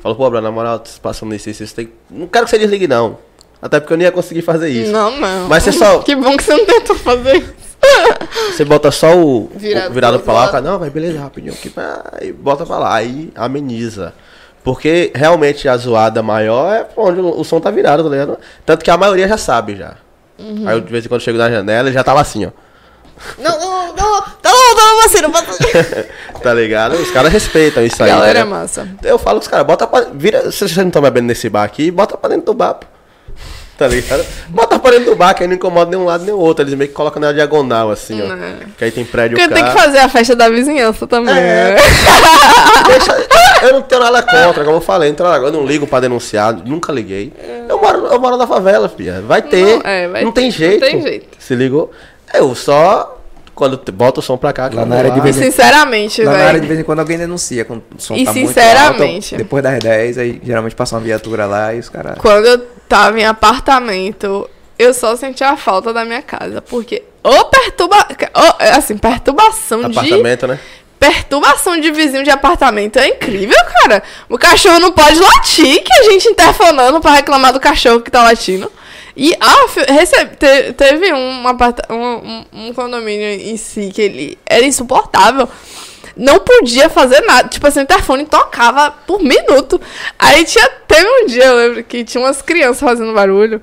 Falo, pô, Bruno, na moral, passando isso, isso, isso tem... Não quero que você desligue, não. Até porque eu não ia conseguir fazer isso. Não, não. Mas você só. [LAUGHS] Que bom que você não tentou fazer isso. [LAUGHS] Você bota só o Virado o virado pra lá, cara, não, vai beleza, rapidinho aqui, aí bota pra lá, aí ameniza. Porque realmente a zoada maior é onde o, som tá virado, tá ligado? Tanto que a maioria já sabe já. Uhum. Aí eu, de vez em quando chego na janela ele já tava assim, ó. Não, não, não, não, não, você não pode. [LAUGHS] Tá ligado? Os caras respeitam isso aí. Galera é né? massa. Eu falo com os caras, bota pra. Vira, se você não tá bebendo nesse bar aqui, bota pra dentro do bar. Tá ligado? Bota pra dentro do bar, que aí não incomoda nem um lado nem o outro. Eles meio que colocam na diagonal, assim, ó. É. Que aí tem prédio Porque tem que fazer a festa da vizinhança também. É. né? [LAUGHS] Deixa- eu não tenho nada contra, como eu falei, não tenho nada- eu não ligo pra denunciar, nunca liguei. Eu moro, eu moro na favela, filha. Vai ter. Não, é, vai não ter, tem não jeito. tem jeito. Se ligou? Eu só. Quando bota o som pra cá, que Lá eu na área de. E vez em- sinceramente, Lá na área de velho. vez em quando alguém denuncia quando o som E tá muito sinceramente- alto. Depois das 10, aí geralmente passa uma viatura lá e os caras. Quando eu tava em apartamento, eu só sentia a falta da minha casa. Porque. Ô, perturba. ô, assim, perturbação de. Apartamento, né? Perturbação de vizinho de apartamento é incrível, cara. O cachorro não pode latir, que a gente interfonando pra reclamar do cachorro que tá latindo. E ah, recebe, te- teve um, um, um- um condomínio em si que ele era insuportável. Não podia fazer nada. Tipo assim, o interfone tocava por minuto. Aí tinha. Teve um dia, eu lembro, que tinha umas crianças fazendo barulho.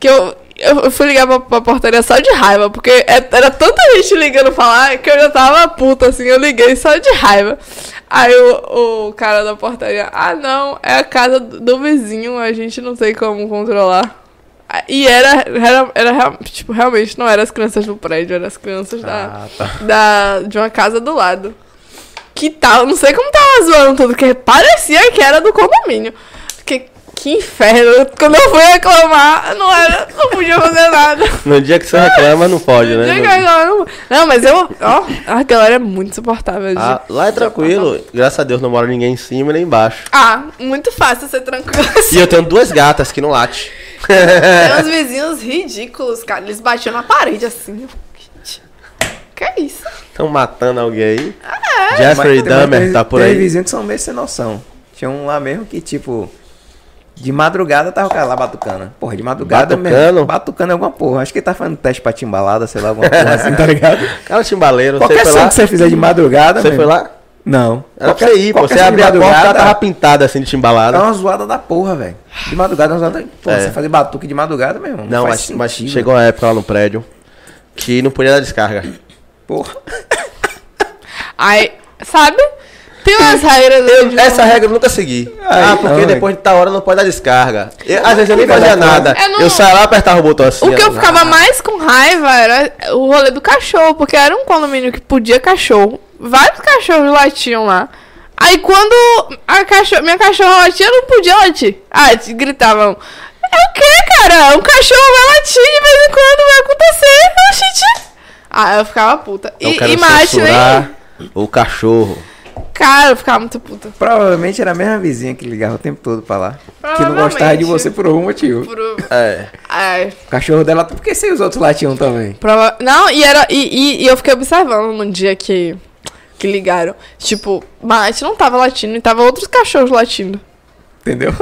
Que eu, eu fui ligar pra, pra portaria só de raiva. Porque é- era tanta gente ligando pra lá que eu já tava puta, assim. Eu liguei só de raiva. Aí o, o cara da portaria, ah não, é a casa do, vizinho, a gente não tem como controlar. Ah, E era, era, era tipo, realmente não eram as crianças do prédio, eram as crianças da, Ah, tá. da, de uma casa do lado. Que tal, não sei como tava zoando tudo, que parecia que era do condomínio. Que, que inferno, quando eu fui reclamar, não era, não podia fazer nada. [LAUGHS] No dia que você reclama, não pode, né? Não, não, não, mas eu, ó, a galera é muito insuportável. de- Ah, lá é tranquilo, graças a Deus não mora ninguém em cima nem embaixo. Ah, muito fácil ser tranquilo [LAUGHS] E assim. eu tenho duas gatas que não late. Tem uns vizinhos ridículos, cara. Eles batiam na parede assim. Que é isso? Estão matando alguém aí. É. Jeffrey Mas mas Dahmer tá por aí. vizinhos que são meio sem noção. Tinha um lá mesmo que, tipo, de madrugada tava o cara lá batucando. Porra, de madrugada Batucando? mesmo. Batucando alguma porra. Acho que ele tá fazendo teste pra timbalada, sei lá, alguma porra assim, tá ligado? [LAUGHS] Cara timbaleiro, Qualquer som que você fizer de madrugada, Você mesmo. foi lá? Não. Era pra você ir, pô. qualquer Você abria a porta, ela tava pintada assim de É timbalada. uma zoada da porra, velho. De madrugada é uma zoada. Pô, É. você fazer batuque de madrugada, meu irmão. Não, faz mas, mas sentido. chegou uma época lá no prédio que não podia dar descarga. Porra. Aí, sabe? Tem umas regras aí de- Essa regra eu nunca segui. ah, porque não, depois de tal hora não pode dar descarga. Eu- às vezes eu nem fazia da nada. Eu não- Eu saía lá e apertava o botão assim. O que eu ficava mais com raiva era o rolê do cachorro, porque era um condomínio que podia cachorro. Vários cachorros latiam lá. Aí quando a cachorro, minha cachorra latia, eu não podia latir. Ah, gritavam. É o que, cara? Um cachorro vai latir de vez em quando, vai acontecer. Oxente. Ah, eu ficava puta. Eu E, quero o cachorro. Cara, eu ficava muito puta. Provavelmente era a mesma vizinha que ligava o tempo todo pra lá. Que não gostava de você por algum motivo. Por... É. Ai, O cachorro dela, por que sem os outros latiam também? Prova... Não, e era. E, e- e eu fiquei observando no dia que, que ligaram. Tipo, Mate não tava latindo e tava outros cachorros latindo. Entendeu?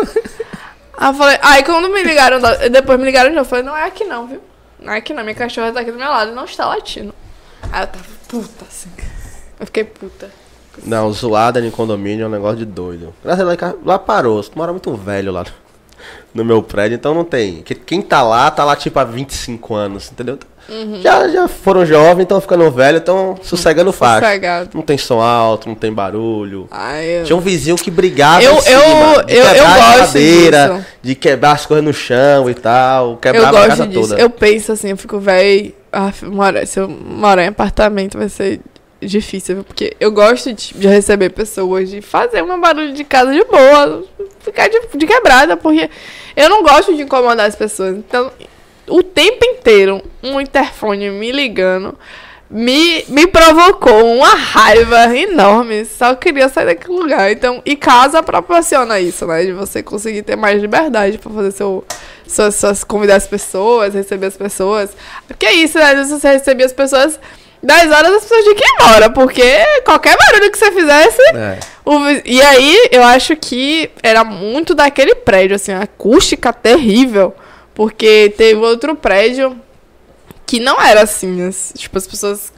Aí eu falei, aí quando me ligaram, depois me ligaram de novo, eu falei, não é aqui não, viu? Não é aqui não, minha cachorra tá aqui do meu lado e não está latindo. Aí eu tava puta assim. Eu fiquei puta. Não, zoada em condomínio é um negócio de doido. Graças a Deus, lá parou. Você mora muito velho lá no meu prédio, então não tem. Que- Quem tá lá, tá lá tipo há 25 anos, entendeu? Uhum. Já, já foram jovens, estão ficando velho, estão sossegando faixa. Sossegado. Não tem som alto, não tem barulho. Aí eu... Tinha um vizinho que brigava Eu- em cima, eu- de eu- eu a cadeira, disso. de quebrar as coisas no chão e tal, Eu quebrava a casa disso. toda. Eu penso assim, eu fico, véi. ah, Se eu morar em apartamento vai ser difícil? Porque eu gosto de, de receber pessoas, de fazer um barulho de casa de boa, ficar de, de quebrada, porque eu não gosto de incomodar as pessoas. Então, o tempo inteiro, um interfone me ligando. Me, me provocou uma raiva enorme. Só queria sair daquele lugar. Então, e casa proporciona isso, né? De você conseguir ter mais liberdade pra fazer seu, suas, suas convidar as pessoas, receber as pessoas. Porque é isso, né? Você receber as pessoas 10 horas as pessoas tinham que ir embora, porque qualquer barulho que você fizesse. É. o e aí, eu acho que era muito daquele prédio, assim, acústica terrível. Porque teve outro prédio que não era assim. as- tipo, as pessoas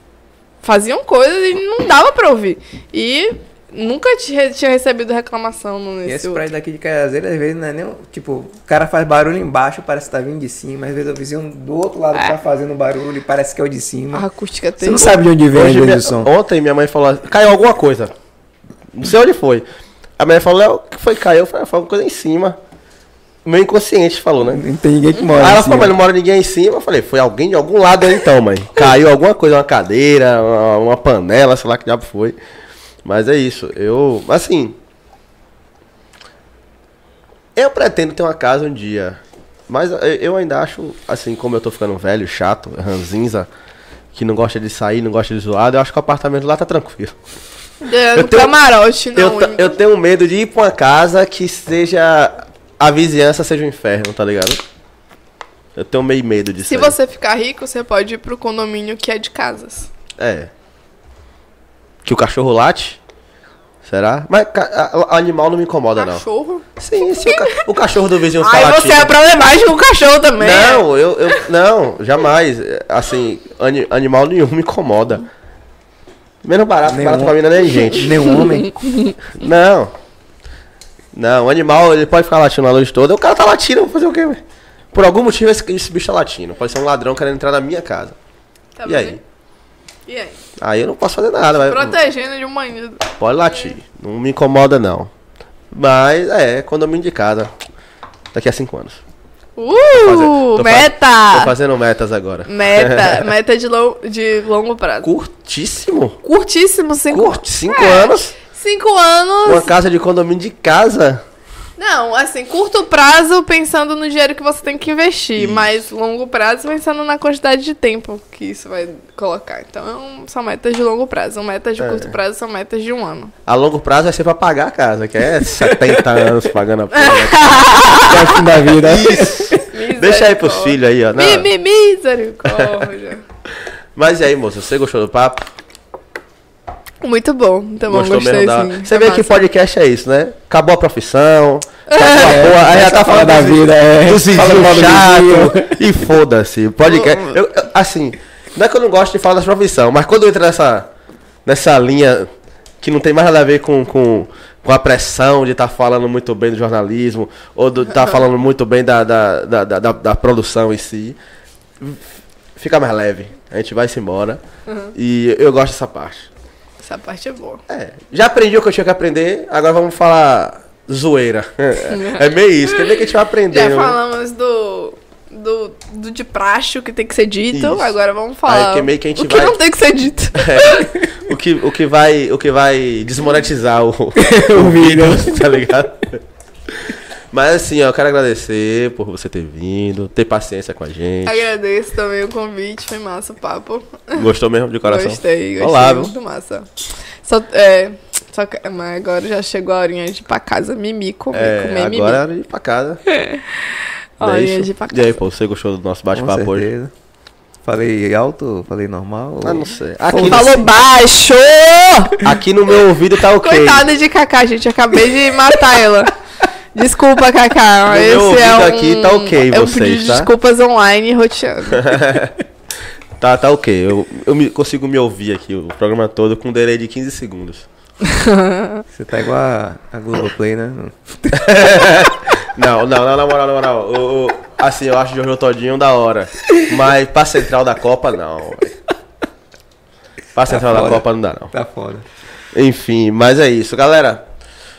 faziam coisas e não dava pra ouvir. E nunca tinha recebido reclamação E nesse esse outro. prédio daqui de Caiazeira, às vezes, não é nem. Tipo, o cara faz barulho embaixo, parece que tá vindo de cima. Às vezes o vizinho do outro lado É. tá fazendo barulho e parece que é o de A cima. acústica é Você não sabe de onde vem Hoje minha- o som. Ontem minha mãe falou, caiu alguma coisa. Não sei onde foi. A minha mãe falou, Léo, o que foi caiu? Eu falei, "Ah, foi alguma coisa em cima. O meu inconsciente falou, né? Não tem ninguém que mora. Aí ela falou, mas não mora ninguém em cima. Eu falei, foi alguém de algum lado aí então, mãe. Caiu alguma coisa, uma cadeira, uma, uma panela, sei lá que diabo foi. Mas é isso. Eu, assim. Eu pretendo ter uma casa um dia. Mas eu- ainda acho, assim, como eu tô ficando velho, chato, ranzinza, que não gosta de sair, não gosta de zoado, eu acho que o apartamento lá tá tranquilo. É, Eu tenho- camarote, não. Eu, eu tenho medo de ir pra uma casa que seja. A vizinhança seja um inferno, tá ligado? Eu tenho meio medo disso. Se aí. você ficar rico, você pode ir pro condomínio que é de casas. É. Que o cachorro late? Será? Mas ca- a- animal não me incomoda, não. Cachorro? Sim, se o, ca- o cachorro do vizinho ficar Aí latindo. você é problemático com o cachorro também. Não, eu, eu. Não, jamais. É, Assim, ani- animal nenhum me incomoda. Menos barato, Nenhum. barato pra mim não é nem gente. [LAUGHS] Nenhum homem. Não. Não, o animal, ele pode ficar latindo a noite toda. O cara tá latindo, vou fazer o quê, velho? Por algum motivo esse, esse bicho tá latindo. Pode ser um ladrão querendo entrar na minha casa. Tá e vendo? aí? E aí? Aí eu não posso fazer nada. Mas, Protegendo de um bandido. Pode latir. Não me incomoda, não. Mas, é, condomínio de casa. Daqui a cinco anos. Uh! tô fa- meta! Tô fazendo metas agora. Meta. [LAUGHS] meta de, lo- de longo prazo. Curtíssimo. Curtíssimo, cinco, Curto. Cinco É. anos. cinco anos. Uma casa de condomínio de casa. Não, assim, curto prazo pensando no dinheiro que você tem que investir, mas longo prazo pensando na quantidade de tempo que isso vai colocar. Então é são metas de longo prazo. Metas de É. curto prazo são metas de um ano. A longo prazo vai ser pra pagar a casa, que é 70 [LAUGHS] anos pagando a porra. Até o da vida. Deixa aí pros filhos aí, ó. Mi, mi, misericórdia. Mas e aí, moça, você gostou do papo? Muito bom. Tá bom, gostei mesmo da... sim. Você É vê que massa. podcast é isso, né? Acabou a profissão. Acabou a porra, aí já tá falando da vida, é. do chato. E foda-se. Podcast. Eu, eu- assim, não é que eu não gosto de falar das profissão, mas quando eu entro nessa, nessa linha que não tem mais nada a ver com, com, com a pressão de estar falando muito bem do jornalismo, ou de estar falando muito bem da, da, da, da, da- da produção em si, fica mais leve. A gente vai se embora. E eu gosto dessa parte. Essa parte é boa. É, já aprendi o que eu tinha que aprender, agora vamos falar zoeira. É, é meio isso, quer ver que a gente vai Já aprendendo. né? falamos do, do, do de praxe, o que tem que ser dito. Isso. Agora vamos falar Aí que que a gente o que vai- não tem que ser dito. É, o, que, o, que vai, o que vai desmonetizar o, [LAUGHS] o vídeo, tá ligado? Mas assim, ó, eu quero agradecer por você ter vindo, ter paciência com a gente. Agradeço também o convite, foi massa o papo. Gostou mesmo de coração? Gostei, gostei. Olá, viu? muito massa. Só, é, só que, mas agora já chegou a horinha de ir pra casa mimir, comer, É, comer mimir. agora é hora de ir pra casa. [LAUGHS] É Horinha isso? de ir pra E aí, casa. pô, você gostou do nosso bate-papo hoje? Falei alto? Falei normal? Ah, não sei. Aqui, Falou baixo! aqui no meu ouvido tá ok. Coitada de Kaká, gente. Acabei de matar ela. Desculpa, meu Esse ouvido é um, aqui tá ok, é um vocês, tá? desculpas online roteando. [LAUGHS] Tá, tá ok. Eu, eu me- consigo me ouvir aqui o programa todo com um delay de 15 segundos. [LAUGHS] Você tá igual a, a Globoplay, né? [LAUGHS] Não, não, não, na moral, na moral. O- o- assim, eu acho o Jojo Todinho da hora. Mas pra central da Copa, não. Pra central da. Copa não dá, não. Tá foda. Enfim, mas é isso, galera.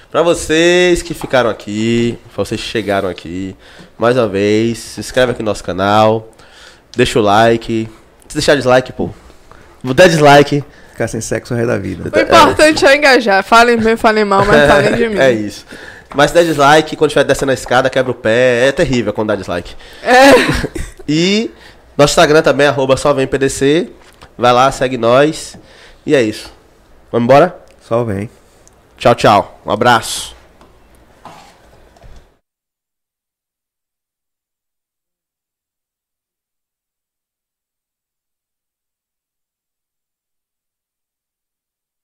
Pra vocês que ficaram aqui, pra vocês que chegaram aqui, mais uma vez, se inscreve aqui no nosso canal, deixa o like. Se deixar dislike, pô. Vou dar dislike. Ficar sem sexo o resto da vida. O importante é engajar. Falem bem, falem mal, mas falem de [LAUGHS] mim. É isso. Mas se der dislike, quando estiver descendo a escada, quebra o pé. É terrível quando dá dislike. É. [LAUGHS] E nosso Instagram também, arroba só vem PDC. Vai lá, segue nós. E é isso. Vamos embora? Só vem. Tchau, tchau. Um abraço.